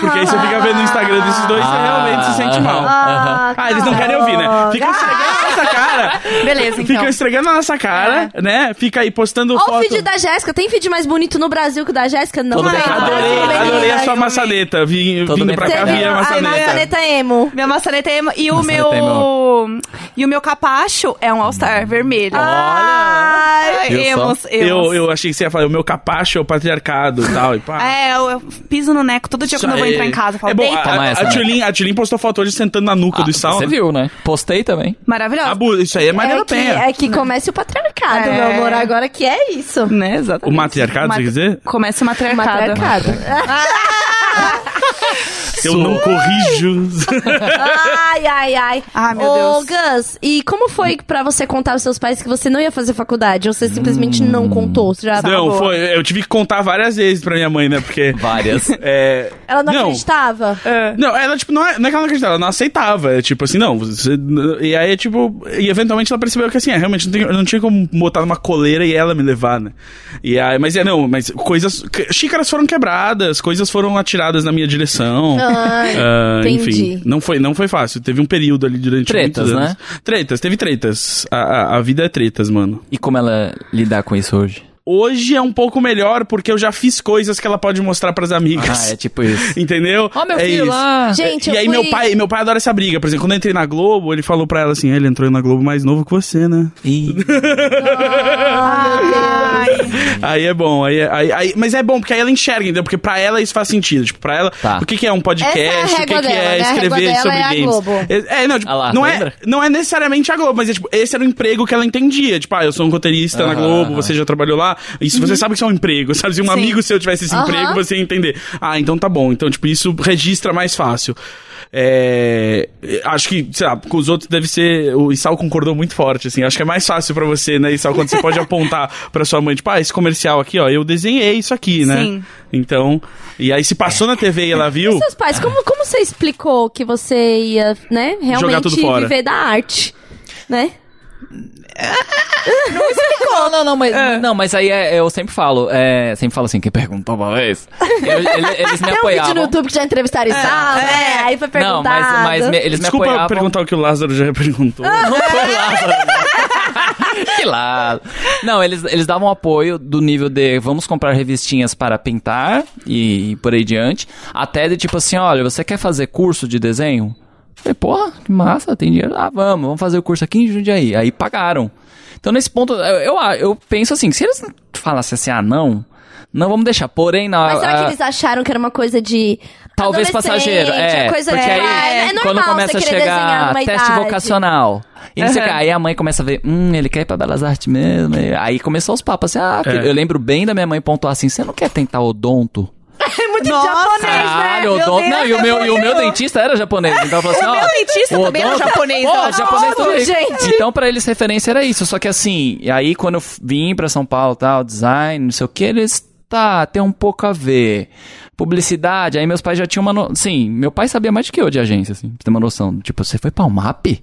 Porque aí você fica vendo no Instagram desses dois e você realmente se sente mal. Ah, Ah, eles não querem ouvir, né? Esfregando na nossa cara. Beleza, então. Ficam esfregando na nossa cara, né? Fica aí postando Olha o foto. feed da Jéssica. Tem feed mais bonito no Brasil que o da Jéssica? Não Todo mundo Adorei, adorei a menina. sua maçaneta. Vim, Todo vindo bem pra cá, vi a viu? A maçaneta. maçaneta emo. Minha maçaneta é emo. E o Maçaneta meu. E o meu capacho é um All-Star vermelho. Ai, Viu só? emos, emos. Eu, eu achei que você ia falar, o meu capacho é o patriarcado e tal. E pá. É, eu, eu piso no neco todo dia quando eu vou entrar em casa. Eu falo, é bom, deita. a, a, a, né? Tulin, a Tulin postou foto hoje sentando na nuca do Sal. Você viu, né? Postei também. Maravilhoso. Abu, isso aí é Maria é da que, Penha. é que comece o patriarcado, É. meu amor. Agora que é isso. Né, O exatamente. matriarcado, você quer dizer? Começa o matriarcado. Matriarcado. Eu não corrijo. ai, ai, ai. Ai, meu Ô, Deus. Gus, e como foi pra você contar aos seus pais que você não ia fazer faculdade? Ou você simplesmente não contou? Você já não, foi. Eu tive que contar várias vezes pra minha mãe, né? Porque. Várias. É, Ela não, acreditava? Não, ela, tipo, não é, não é que ela não acreditava, ela não aceitava. É tipo assim, não. você- e aí, tipo, e eventualmente ela percebeu que assim, é, realmente não, tem, não tinha como botar numa coleira e ela me levar, né? E aí, mas é, não, mas coisas. Xícaras foram quebradas, coisas foram atiradas na minha direção. Ah, entendi. enfim, não foi, não foi fácil. Teve um período ali durante Tretas, muitos anos. né? Tretas, teve tretas. A, a, a vida é tretas, mano. E como ela lidar com isso hoje? Hoje é um pouco melhor porque eu já fiz coisas que ela pode mostrar pras amigas. Ah, é tipo isso. Entendeu? Ó, meu é filho isso. lá. Gente, e eu aí fui... meu pai, meu pai adora essa briga. Por exemplo, quando eu entrei na Globo, ele falou pra ela assim: ele entrou na Globo mais novo que você, né? Aí é bom, aí, é- aí, aí- mas é bom porque aí ela enxerga, entendeu? Porque pra ela isso faz sentido. Tipo, pra ela, Tá. o que, que é um podcast, Essa é a o que, que dela, é né? A régua escrever dela sobre é a games. Globo. É, é, não, tipo, Ah lá, não, é, não é necessariamente a Globo, mas é, tipo, esse era o emprego que ela entendia. Tipo, ah, eu sou um roteirista na Globo, você já trabalhou lá. Isso você sabe que isso é um emprego, sabe? Se um Sim. amigo seu tivesse esse Aham. emprego, você ia entender. Ah, então tá bom. Então, tipo, isso registra mais fácil. É, acho que, sei lá, com os outros deve ser. O Isal concordou muito forte, assim. Acho que é mais fácil pra você, né, Isal, quando você pode apontar pra sua mãe, tipo, ah, esse comercial aqui, ó, eu desenhei isso aqui, né? Sim. Então. E aí se passou na TV e ela viu. E seus pais, como, como você explicou que você ia, né, Jogar realmente tudo fora. viver da arte? Né? Não, não, não, mas, não, mas aí é- eu sempre falo, é, sempre falo assim, quem perguntou uma vez, Eu- ele- eles me Tem um vídeo no apoiavam. YouTube que já entrevistaram isso, né? Aí foi perguntado. Não, mas, mas me- eles Desculpa me apoiavam. perguntar o que o Lázaro já perguntou. Não foi Lázaro. né? que lado. Não, eles, eles davam apoio do nível de vamos comprar revistinhas para pintar e, e por aí diante, até de tipo assim, olha, você quer fazer curso de desenho? Falei, porra, que massa, tem dinheiro. Ah, vamos, vamos fazer o curso aqui em Jundiaí. Aí pagaram. Então, nesse ponto, eu, eu, eu penso assim, se eles falassem assim, ah, não, não vamos deixar. Porém, na. Mas será que a- eles acharam que era uma coisa de. Talvez passageiro, é. Coisa porque de, aí, ah, é normal quando começa a você querer desenhar chegar teste idade. vocacional, e que, Aham. aí a mãe começa a ver, hum, ele quer ir pra Belas Artes mesmo. e Aí começou os papos assim, ah, É. eu lembro bem da minha mãe pontuar assim, você não quer tentar odonto? É muito Nossa, japonês, Caralho, né? Deus, não, e o, é meu, e o meu dentista era japonês. Então eu falei assim, O ó, meu dentista o também era japonês, Pô, eu japonês também. gente. Então pra eles referência era isso. Só que assim, e aí quando eu vim pra São Paulo tal, design, não sei o que, eles, tá, tem um pouco a ver. Publicidade, aí meus pais já tinham uma no... Sim, meu pai sabia mais do que eu de agência, assim, pra ter uma noção. Tipo, você foi pra UMAP?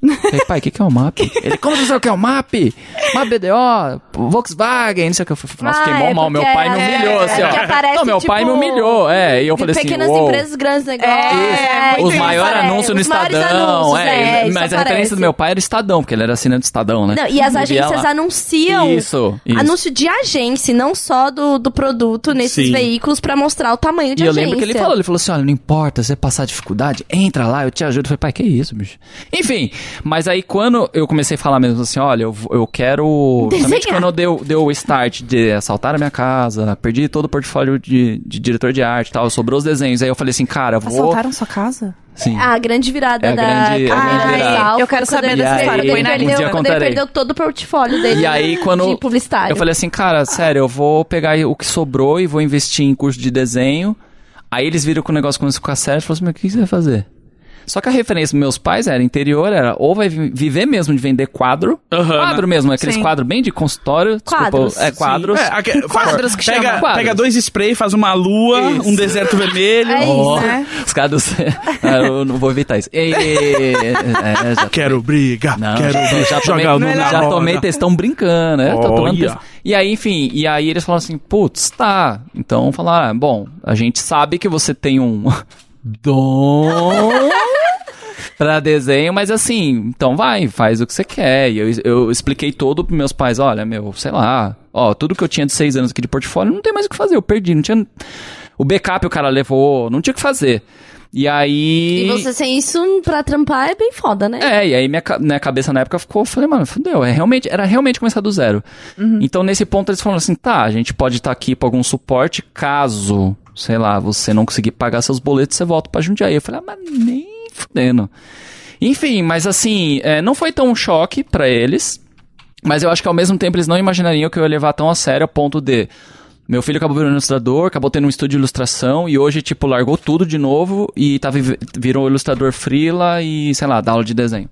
Falei, pai, o que, que é o MAP? Ele, como você sabe o que é o MAP? MAP BDO, Volkswagen, não sei o que. Eu falei, nossa, Ah, fiquei mó é mal. Meu pai me é- humilhou, assim, é ó. não, meu pai me tipo, humilhou, é. E eu falei assim, Pequenas empresas, grandes negócios. É, Os isso, maiores anúncios no Estadão, é. isso Mas a referência do meu pai era Estadão, porque ele era assinante do Estadão, né? Não, e as agências anunciam. Isso, isso. Anúncio de agência, e não só do, do produto nesses Sim. veículos pra mostrar o tamanho de E eu agência. lembro que ele falou, ele falou assim, olha, não importa, você passar dificuldade, entra lá, eu te ajudo. Eu falei, pai, que isso, bicho? Enfim, mas aí quando eu comecei a falar mesmo assim, olha, eu, eu quero... Desenhar. quando deu, deu o start de assaltar a minha casa, perdi todo o portfólio de, de diretor de arte e tal, sobrou os desenhos. Aí eu falei assim, cara, eu vou... Assaltaram sua casa? Sim. A grande virada É a da grande- Carmen a grande virada. Eu quero saber dessa história, ele um perdeu, dia quando contarei. ele perdeu todo o portfólio dele E aí, quando. de publicitário. Eu falei assim, cara, sério, eu vou pegar o que sobrou e vou investir em curso de desenho. Aí eles viram que o negócio começou a ficar sério e falaram assim, mas o que você vai fazer? Só que a referência dos meus pais era interior, era ou vai vi- viver mesmo de vender quadro. Aham, quadro mesmo, aqueles Sim. quadros bem de consultório. desculpa, Quadros. é, quadros. É, Quadros que pega, chamam. pega dois spray, faz uma lua, Isso. um deserto vermelho. É isso, Ó, né? Os caras. Ah, eu não vou evitar isso. E, é, já Quero briga, Não, quero já, já tomei, jogar o nome na já roda. tomei textão brincando, né? Tô tomando Olha. textão. E aí, enfim, e aí eles falaram assim, putz, tá. Então falaram, ah, bom, a gente sabe que você tem um dom pra desenho, mas assim, então vai, faz o que você quer. E eu, eu expliquei todo pros meus pais, olha, meu, sei lá, ó, tudo que eu tinha de seis anos aqui de portfólio, não tem mais o que fazer, eu perdi, não tinha... O backup o cara levou, não tinha o que fazer. E aí... E você sem isso pra trampar é bem foda, né? É, e aí minha, minha cabeça na época ficou, falei, mano, fudeu, é realmente, era realmente começar do zero. Então, nesse ponto, eles falaram assim, tá, a gente pode estar aqui pra algum suporte, caso, sei lá, você não conseguir pagar seus boletos, você volta pra Jundiaí. Eu falei, ah, mas nem fudendo. Enfim, mas assim, é, não foi tão um choque pra eles, mas eu acho que ao mesmo tempo eles não imaginariam que eu ia levar tão a sério a ponto de... Meu filho acabou virando ilustrador, acabou tendo um estúdio de ilustração e hoje, tipo, largou tudo de novo e tá, virou ilustrador freela e, sei lá, dá aula de desenho.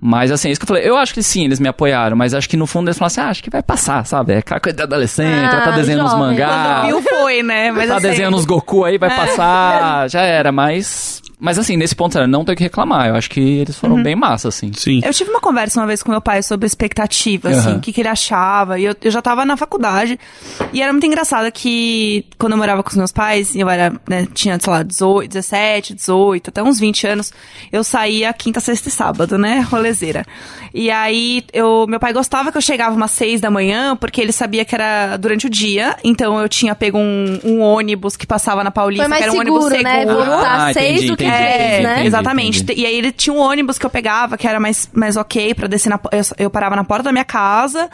Mas assim, é isso que eu falei. Eu acho que sim, eles me apoiaram, mas acho que no fundo eles falaram assim: ah, acho que vai passar, sabe? É aquela coisa de adolescente, Ah, vai tá desenhando uns jovem. mangá. Viu, foi, né? Mas tá assim, desenhando uns Goku aí, vai passar, já era, mas. Mas assim, nesse ponto, sério, não tem o que reclamar. Eu acho que eles foram bem massa, assim. Sim. Eu tive uma conversa uma vez com meu pai sobre expectativa, assim, Aham. o que, que ele achava. E eu, eu já tava na faculdade. E era muito engraçado que quando eu morava com os meus pais, eu era, né, tinha, sei lá, 18, 17, 18, até uns 20 anos, eu saía quinta, sexta e sábado, né? Rolezeira. E aí, eu, meu pai gostava que eu chegava umas seis da manhã, porque ele sabia que era durante o dia. Então eu tinha pego um, um ônibus que passava na Paulista, Foi mais que era um ônibus seguro, né? seguro. Voltar Ah, seis entendi, do que entendi, entendi, né? entendi. Exatamente. E aí ele tinha um ônibus que eu pegava, que era mais, mais ok pra descer na... Eu, eu parava na porta da minha casa,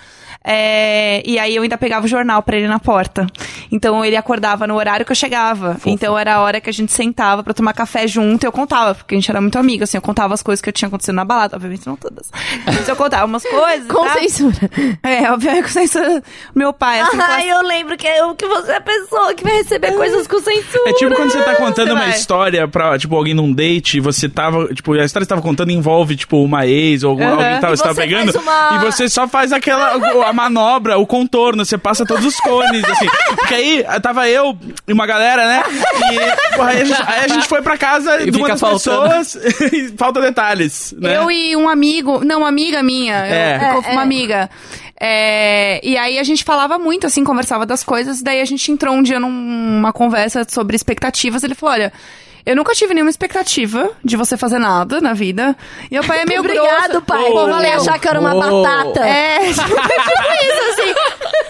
é, e aí eu ainda pegava o jornal pra ele na porta. Então ele acordava no horário que eu chegava. Então era a hora que a gente sentava pra tomar café junto e eu contava, porque a gente era muito amigo, assim, eu contava as coisas que eu tinha acontecido na balada, obviamente não todas. Mas eu contava umas coisas. Com tá? censura. É, obviamente com censura. Meu pai, assim, Ai, eu lembro que, eu, que você é a pessoa que vai receber coisas com censura. É tipo quando você tá contando Você uma vai. história pra, tipo, alguém num date, e você tava, tipo, a história que você tava contando envolve, tipo, uma ex ou Aham. alguém que tava, você tava pegando, uma- e você só faz aquela, a manobra, o contorno, você passa todos os cones, assim. Porque aí, tava eu e uma galera, né, e, porra, aí a gente, aí a gente foi pra casa E de uma das faltando. pessoas, e falta detalhes, né. Eu e um amigo, não, uma amiga minha, É. eu, eu, É, uma é. amiga. É, e aí a gente falava muito, assim, conversava das coisas, daí a gente entrou um dia numa conversa sobre expectativas, ele falou, olha, eu nunca tive nenhuma expectativa de você fazer nada na vida. E meu pai é meio Obrigado, grosso. pai. Oh. Pô, falei achar que eu era uma Oh. batata. É, tipo isso, assim.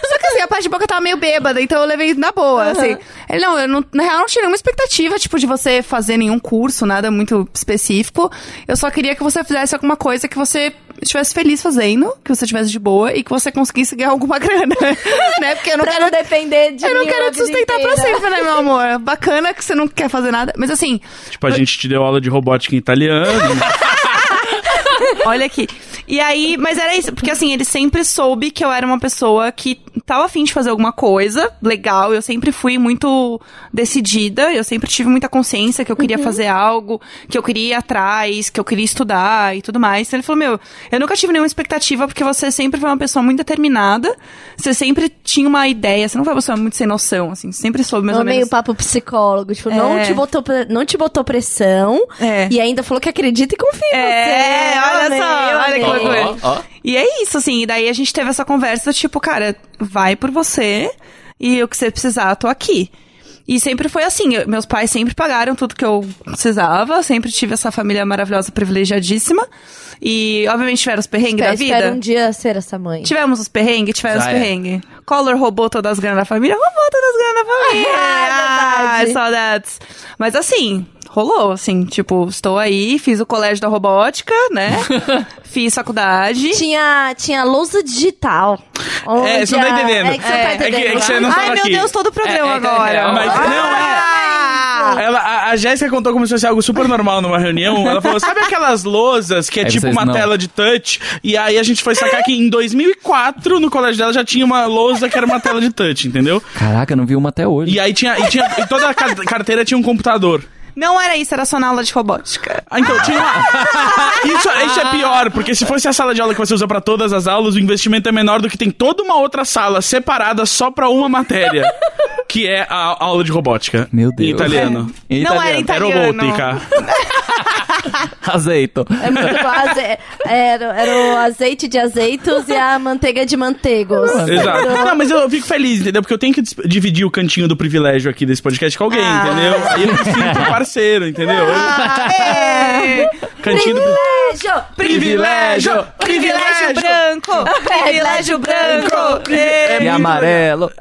Só que assim, a parte de boca tava meio bêbada, então eu levei na boa, assim. Ele, não, eu não, na real não tinha nenhuma expectativa, tipo, de você fazer nenhum curso, nada muito específico. Eu só queria que você fizesse alguma coisa que você estivesse feliz fazendo, que você estivesse de boa e que você conseguisse ganhar alguma grana, né? Porque eu não Pra quero não depender de eu não quero te sustentar pra inteira. sempre, né, meu amor? Bacana que você não quer fazer nada. Mas assim, Tipo, a gente te deu aula de robótica em italiano. olha aqui. E aí, mas era isso, porque assim, ele sempre soube que eu era uma pessoa que tava afim de fazer alguma coisa legal. Eu sempre fui muito decidida, eu sempre tive muita consciência que eu queria fazer algo, que eu queria ir atrás, que eu queria estudar e tudo mais. Então ele falou: Meu, eu nunca tive nenhuma expectativa, porque você sempre foi uma pessoa muito determinada, você sempre tinha uma ideia, você não foi uma pessoa muito sem noção, assim, sempre soube mais Eu ou amei menos. o papo psicólogo. Tipo, não, É. te botou, não te botou pressão. É. E ainda falou que acredita e confia em É, você. Eu olha amei, só, eu olha que amei. loucura. Ó, ó. E é isso, assim. E daí a gente teve essa conversa, tipo, cara, vai por você e o que você precisar, eu tô aqui. E sempre foi assim, eu- meus pais sempre pagaram tudo que eu precisava, sempre tive essa família maravilhosa, privilegiadíssima. E, obviamente, tiveram os perrengues Espero, da vida. espero um dia ser essa mãe. Tivemos os perrengues, tivemos Já os é. perrengues. Collor roubou todas as granas da família, roubou todas as granas da família. Ah, é verdade. saudades. Mas assim, rolou, assim, tipo, estou aí, fiz o colégio da robótica, né? fiz faculdade. Tinha, tinha lousa digital. É, você não tá onde a- entendendo. É que você É, tá é que- entendendo. é que você não Ai, tava meu aqui. Deus, todo o programa É, é é agora. Mas não é. Ela, a, a Jéssica contou como se fosse algo super normal numa reunião. Ela falou: sabe aquelas lousas que é Aí tipo uma não. tela de touch? E aí a gente foi sacar que em 2004, no colégio dela, já tinha uma lousa que era uma tela de touch, entendeu? Caraca, não vi uma até hoje. E aí tinha. E, tinha, e toda a car- carteira tinha um computador. Não era isso, era só na aula de robótica. Ah, então tinha uma... isso, isso é pior, porque se fosse a sala de aula que você usa pra todas as aulas, o investimento é menor do que tem toda uma outra sala separada só pra uma matéria, que é a aula de robótica. Meu Deus. Em italiano. Em Não era italiano. italiano. Aerobotica. Azeito. É muito bom. Aze- Era, era o azeite de azeitos e a manteiga de mantegos. Exato. Não, mas eu fico feliz, entendeu? Porque eu tenho que dividir o cantinho do privilégio aqui desse podcast com alguém, Ah. entendeu? Aí eu me sinto parceiro, entendeu? Aê! Cantinho do Privilégio! privilégio! Privilégio branco! Privilégio branco! É E muito amarelo.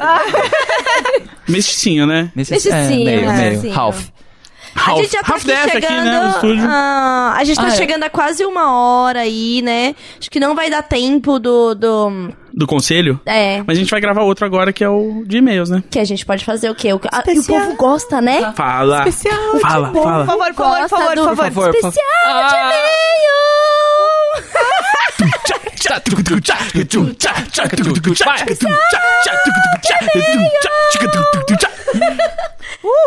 Mesticinho, né? Mesticinho, meio, meio. mesticinho. Half. A gente já tá chegando. aqui, né, ah, a gente tá Ah, é. chegando a quase uma hora aí, né? Acho que não vai dar tempo do. do Do conselho? é. Mas a gente vai gravar outro agora que é o de e-mails, né? Que a gente pode fazer o quê? O, ah, e o povo gosta, né? Fala. Especial. Fala, Por fala. favor, por favor, por favor, do- por favor. favor. Especial de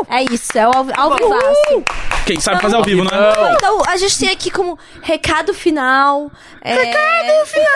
Ah. É isso, é o ao, ao vivaço. Quem sabe fazer ao vivo, né? Não. Então, a gente tem aqui como recado final. Recado final!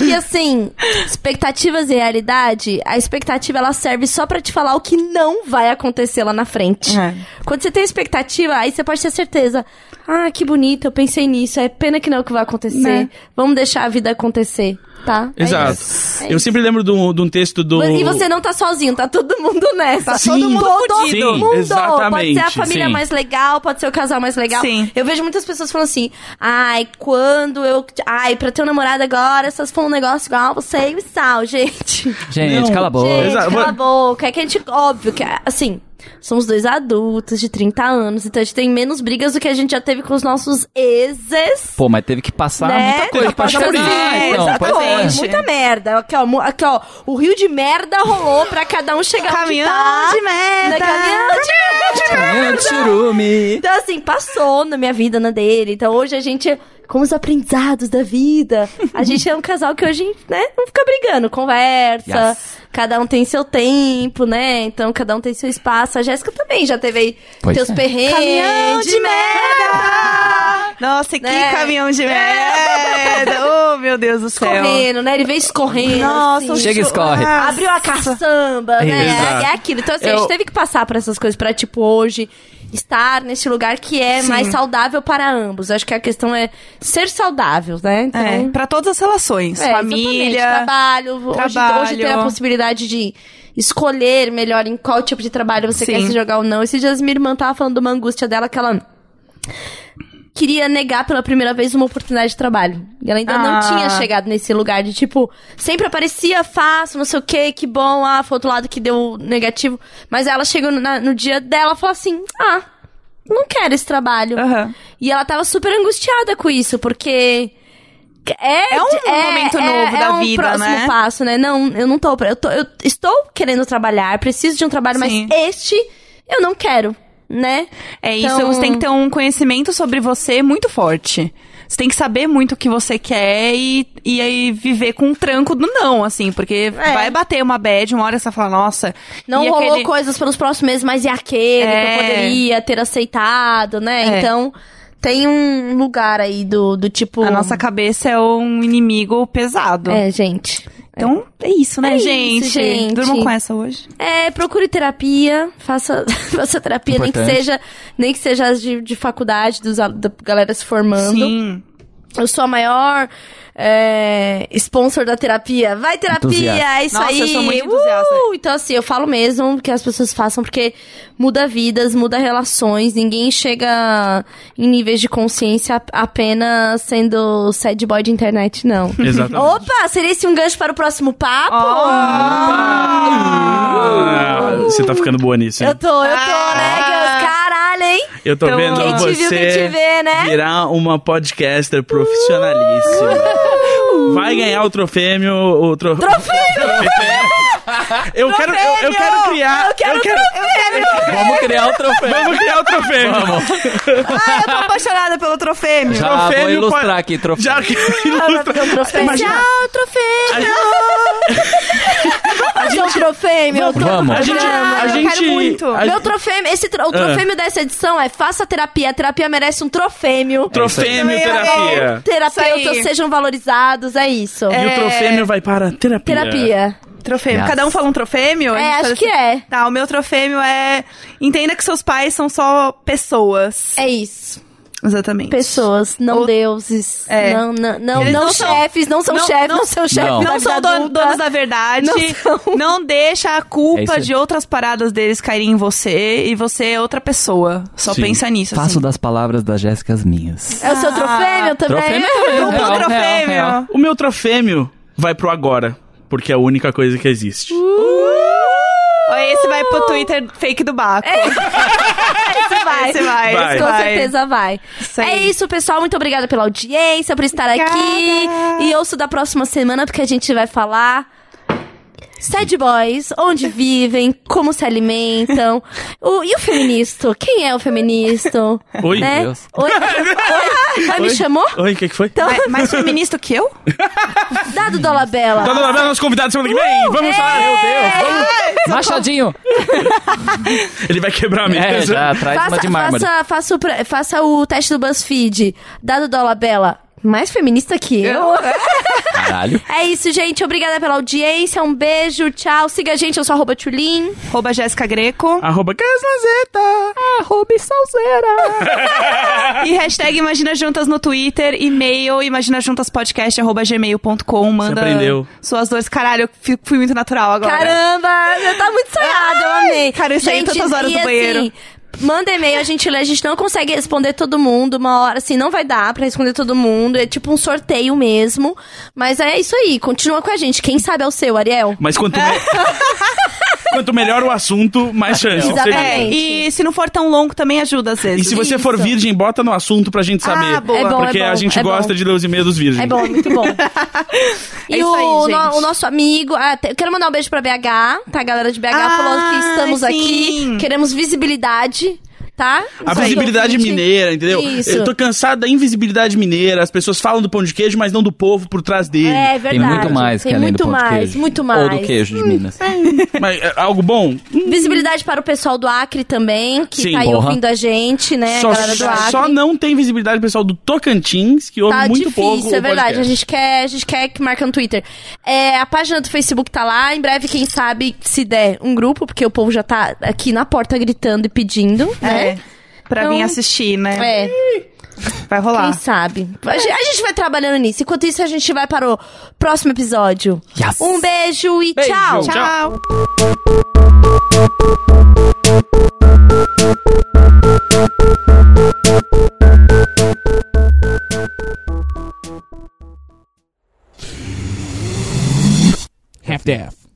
e assim, expectativas e realidade, a expectativa ela serve só pra te falar o que não vai acontecer lá na frente. É. Quando você tem expectativa, aí você pode ter certeza. Ah, que bonito, eu pensei nisso. É pena que não é o que vai acontecer. Né? Vamos deixar a vida acontecer, tá? É Exato. isso. É Eu isso. sempre lembro de um de um texto do. E você não tá sozinho, tá todo mundo nessa. Tá todo mundo todo fudido. mundo. Pode exatamente, ser a família sim. mais legal, pode ser o casal mais legal. Sim. Eu vejo muitas pessoas falando assim, ai, quando eu... Ai, pra ter um namorado agora, essas for um negócio igual você e o Sal, gente. Gente, Não. cala a boca. Gente, Exato. cala a boca. É que a gente, óbvio que, assim... Somos dois adultos de 30 anos, então a gente tem menos brigas do que a gente já teve com os nossos exes. Pô, mas teve que passar né? muita coisa pra Passar chegar por isso. Ah, então, pois é. Muita merda. Aqui ó, aqui, ó. O rio de merda rolou pra cada um chegar Caminhão tá. de merda. Né? Caminhão de merda. Caminhão de churume. Então, assim, passou na minha vida, na dele. Então, hoje a gente, com os aprendizados da vida, a gente é um casal que hoje, né, não fica brigando, conversa. Yes. Cada um tem seu tempo, né? Então, cada um tem seu espaço. A Jéssica também já teve aí Pois teus é. perrengues. Caminhão de merda! Nossa, que Né? caminhão de merda! Oh, meu Deus do céu. Escorrendo, né? Ele veio escorrendo. Nossa, assim. Chega e escorre. Ah, Abriu a caçamba, né? Exato. É, é aquilo. Então, assim, a Eu- gente teve que passar por essas coisas pra, tipo, hoje estar nesse lugar que é Sim. mais saudável para ambos. Acho que a questão é ser saudável, né? Então, É, pra todas as relações. é, Família. exatamente. trabalho. Hoje, trabalho. hoje tem a possibilidade de escolher melhor em qual tipo de trabalho você Sim. quer se jogar ou não. Esses dias minha irmã tava falando de uma angústia dela que ela queria negar pela primeira vez uma oportunidade de trabalho. E ela ainda não Ah. tinha chegado nesse lugar de tipo, sempre aparecia fácil, não sei o que, que bom, ah, foi outro lado que deu negativo. Mas ela chegou na- no dia dela e falou assim: ah, não quero esse trabalho. Aham. E ela tava super angustiada com isso, porque. É, É um momento novo é da um vida, próximo né? passo, né? Não, eu não tô, eu tô. Eu estou querendo trabalhar, preciso de um trabalho, Sim. mas este eu não quero, né? É isso, Então- você tem que ter um conhecimento sobre você muito forte. Você tem que saber muito o que você quer e, e aí viver com um tranco do não, assim, porque É. vai bater uma bad, uma hora você vai falar, nossa. Não rolou aquele- coisas pelos próximos meses, mas e aquele que É. eu poderia ter aceitado, né? É. Então, tem um lugar aí do, do tipo. A nossa cabeça é um inimigo pesado. É, gente. Então, é isso, né, É isso, gente? gente. Durmam com essa hoje. É, procure terapia, faça, faça terapia, nem que Importante. seja, nem que seja as de, de faculdade, dos, da galera se formando. Sim. Eu sou a maior é, sponsor da terapia. Vai terapia, Entusiasta. é isso Nossa, aí. eu sou muito entusiasta. Uh! Então assim, eu falo mesmo que as pessoas façam porque muda vidas, muda relações. Ninguém chega em níveis de consciência ap- apenas sendo sad boy de internet, não. Exatamente. Opa, seria esse um gancho para o próximo papo? Ah, você tá ficando boa nisso, hein? Eu tô, eu tô, Ah. né? Caralho, hein? Eu tô Então, vendo quem te você viu, quem te vê, né? virar uma podcaster profissionalíssima. Vai ganhar o trofêmio, o tro... trofêmio. eu quero, eu, eu quero criar, Eu quero Vamos criar o troféu. Vamos criar o trofêmio. Ah, eu tô apaixonada pelo trofêmio. Já vou Trofêmio ilustrar pode- aqui, troféu. Já que ilustra. Fazer um troféu. Imagina- Tchau, troféu. Fazer um troféu, meu Vamos. A gente, Ah, a eu gente, quero muito. a- Meu troféu, esse tro- o troféu dessa edição é faça terapia. A terapia merece um trofêmio. trofêmio É, terapia. Terapeutas sejam valorizados, é isso. E o trofêmio vai para terapia. Terapia. Trofêmio. Yes. Cada um fala um trofêmio? É, acho que assim. é. Tá, o meu trofêmio é. Entenda que seus pais são só pessoas. É isso. Exatamente. Pessoas, não Ou- deuses. É. Não, não, não, não não são- chefes, não são não- chefes, não- não são chefes. Não. Não são vida dono- adulta. donos da verdade. Não Não, são. deixa a É culpa aí. de outras paradas deles caírem em você e você é outra pessoa. Só Sim. pensa nisso. Faço assim. das palavras da Jéssica as minhas. É o seu troféu também? Trofêmio Duplo Real, real, trofêmio. real. O meu trofêmio vai pro agora, porque é a única coisa que existe. Ou esse vai pro Twitter fake do Baco. Esse vai. Esse vai, Vai. esse Com vai. certeza vai. Isso É isso, pessoal. Muito obrigada pela audiência, por estar Obrigada. aqui. E ouço da próxima semana, porque a gente vai falar. Sad Boys, onde vivem, como se alimentam. O- e o feminista? Quem é o feminista? Oi, né? Deus. Oi? Oi? Ah, me Oi? chamou? Oi, o que, que foi? Então, Mais, mais feminista que eu? dado Dolabella. Tá dando a nosso convidado semana que vem. Vamos falar. Meu Deus. Vamos. Machadinho! Ele vai quebrar a É, mesa. já traz uma Faça, de mármore. faça, faça, o, faça o teste do BuzzFeed. Dado Dolabella. Mais feminista que eu? Caralho. É isso, gente. Obrigada pela audiência. Um beijo. Tchau. Siga a gente. Eu sou arroba Tulin. Arroba Jéssica Greco. Arroba Caslazeta. Arroba salseira. E hashtag Imagina Juntas no Twitter, e-mail imaginajuntaspodcast, arroba gmail.com. Manda aprendeu. suas dores. Caralho, eu fui, fui muito natural agora. Caramba, já tá muito sonhado, eu amei. cara, eu saí tantas horas do banheiro. Manda e-mail, a gente lê, a gente não consegue responder todo mundo, uma hora, assim, não vai dar pra responder todo mundo, é tipo um sorteio mesmo, mas é isso aí, continua com a gente, quem sabe é o seu, Ariel? Mas quanto, me- quanto melhor o assunto, mais chance. Exatamente. É, e se não for tão longo, também ajuda às vezes. E se você for Isso. virgem, bota no assunto pra gente saber. Ah, boa. É bom, Porque é bom, a gente é gosta bom. de ler os e-mails dos virgens. É bom, é muito bom. e É isso o, aí, no- o nosso amigo. ah, te- eu quero mandar um beijo pra BH, tá? A galera de BH Ah, falando que estamos sim. aqui. Queremos visibilidade, Gucci. Tá? A Isso visibilidade mineira, entendeu? Isso. Eu tô cansado da invisibilidade mineira. As pessoas falam do pão de queijo, mas não do povo por trás dele. É verdade. Tem muito mais Tem que além muito do pão de mais, queijo. muito mais. Ou do queijo de Minas. Mas é algo bom? Visibilidade para o pessoal do Acre também, que Sim. tá aí Porra. ouvindo a gente, né? só, a galera do Acre. só não tem visibilidade pessoal do Tocantins, que ouve Tá muito difícil, pouco. é verdade. A gente quer, a gente quer que marque no Twitter. É, a página do Facebook tá lá. Em breve, quem sabe, se der um grupo, porque o povo já tá aqui na porta gritando e pedindo, né? É. Pra Então, vir assistir, né? É. Vai rolar. Quem sabe? A gente, a gente vai trabalhando nisso. Enquanto isso, a gente vai para o próximo episódio. Yes. Um beijo e Beijo. tchau. Tchau. Half-Death.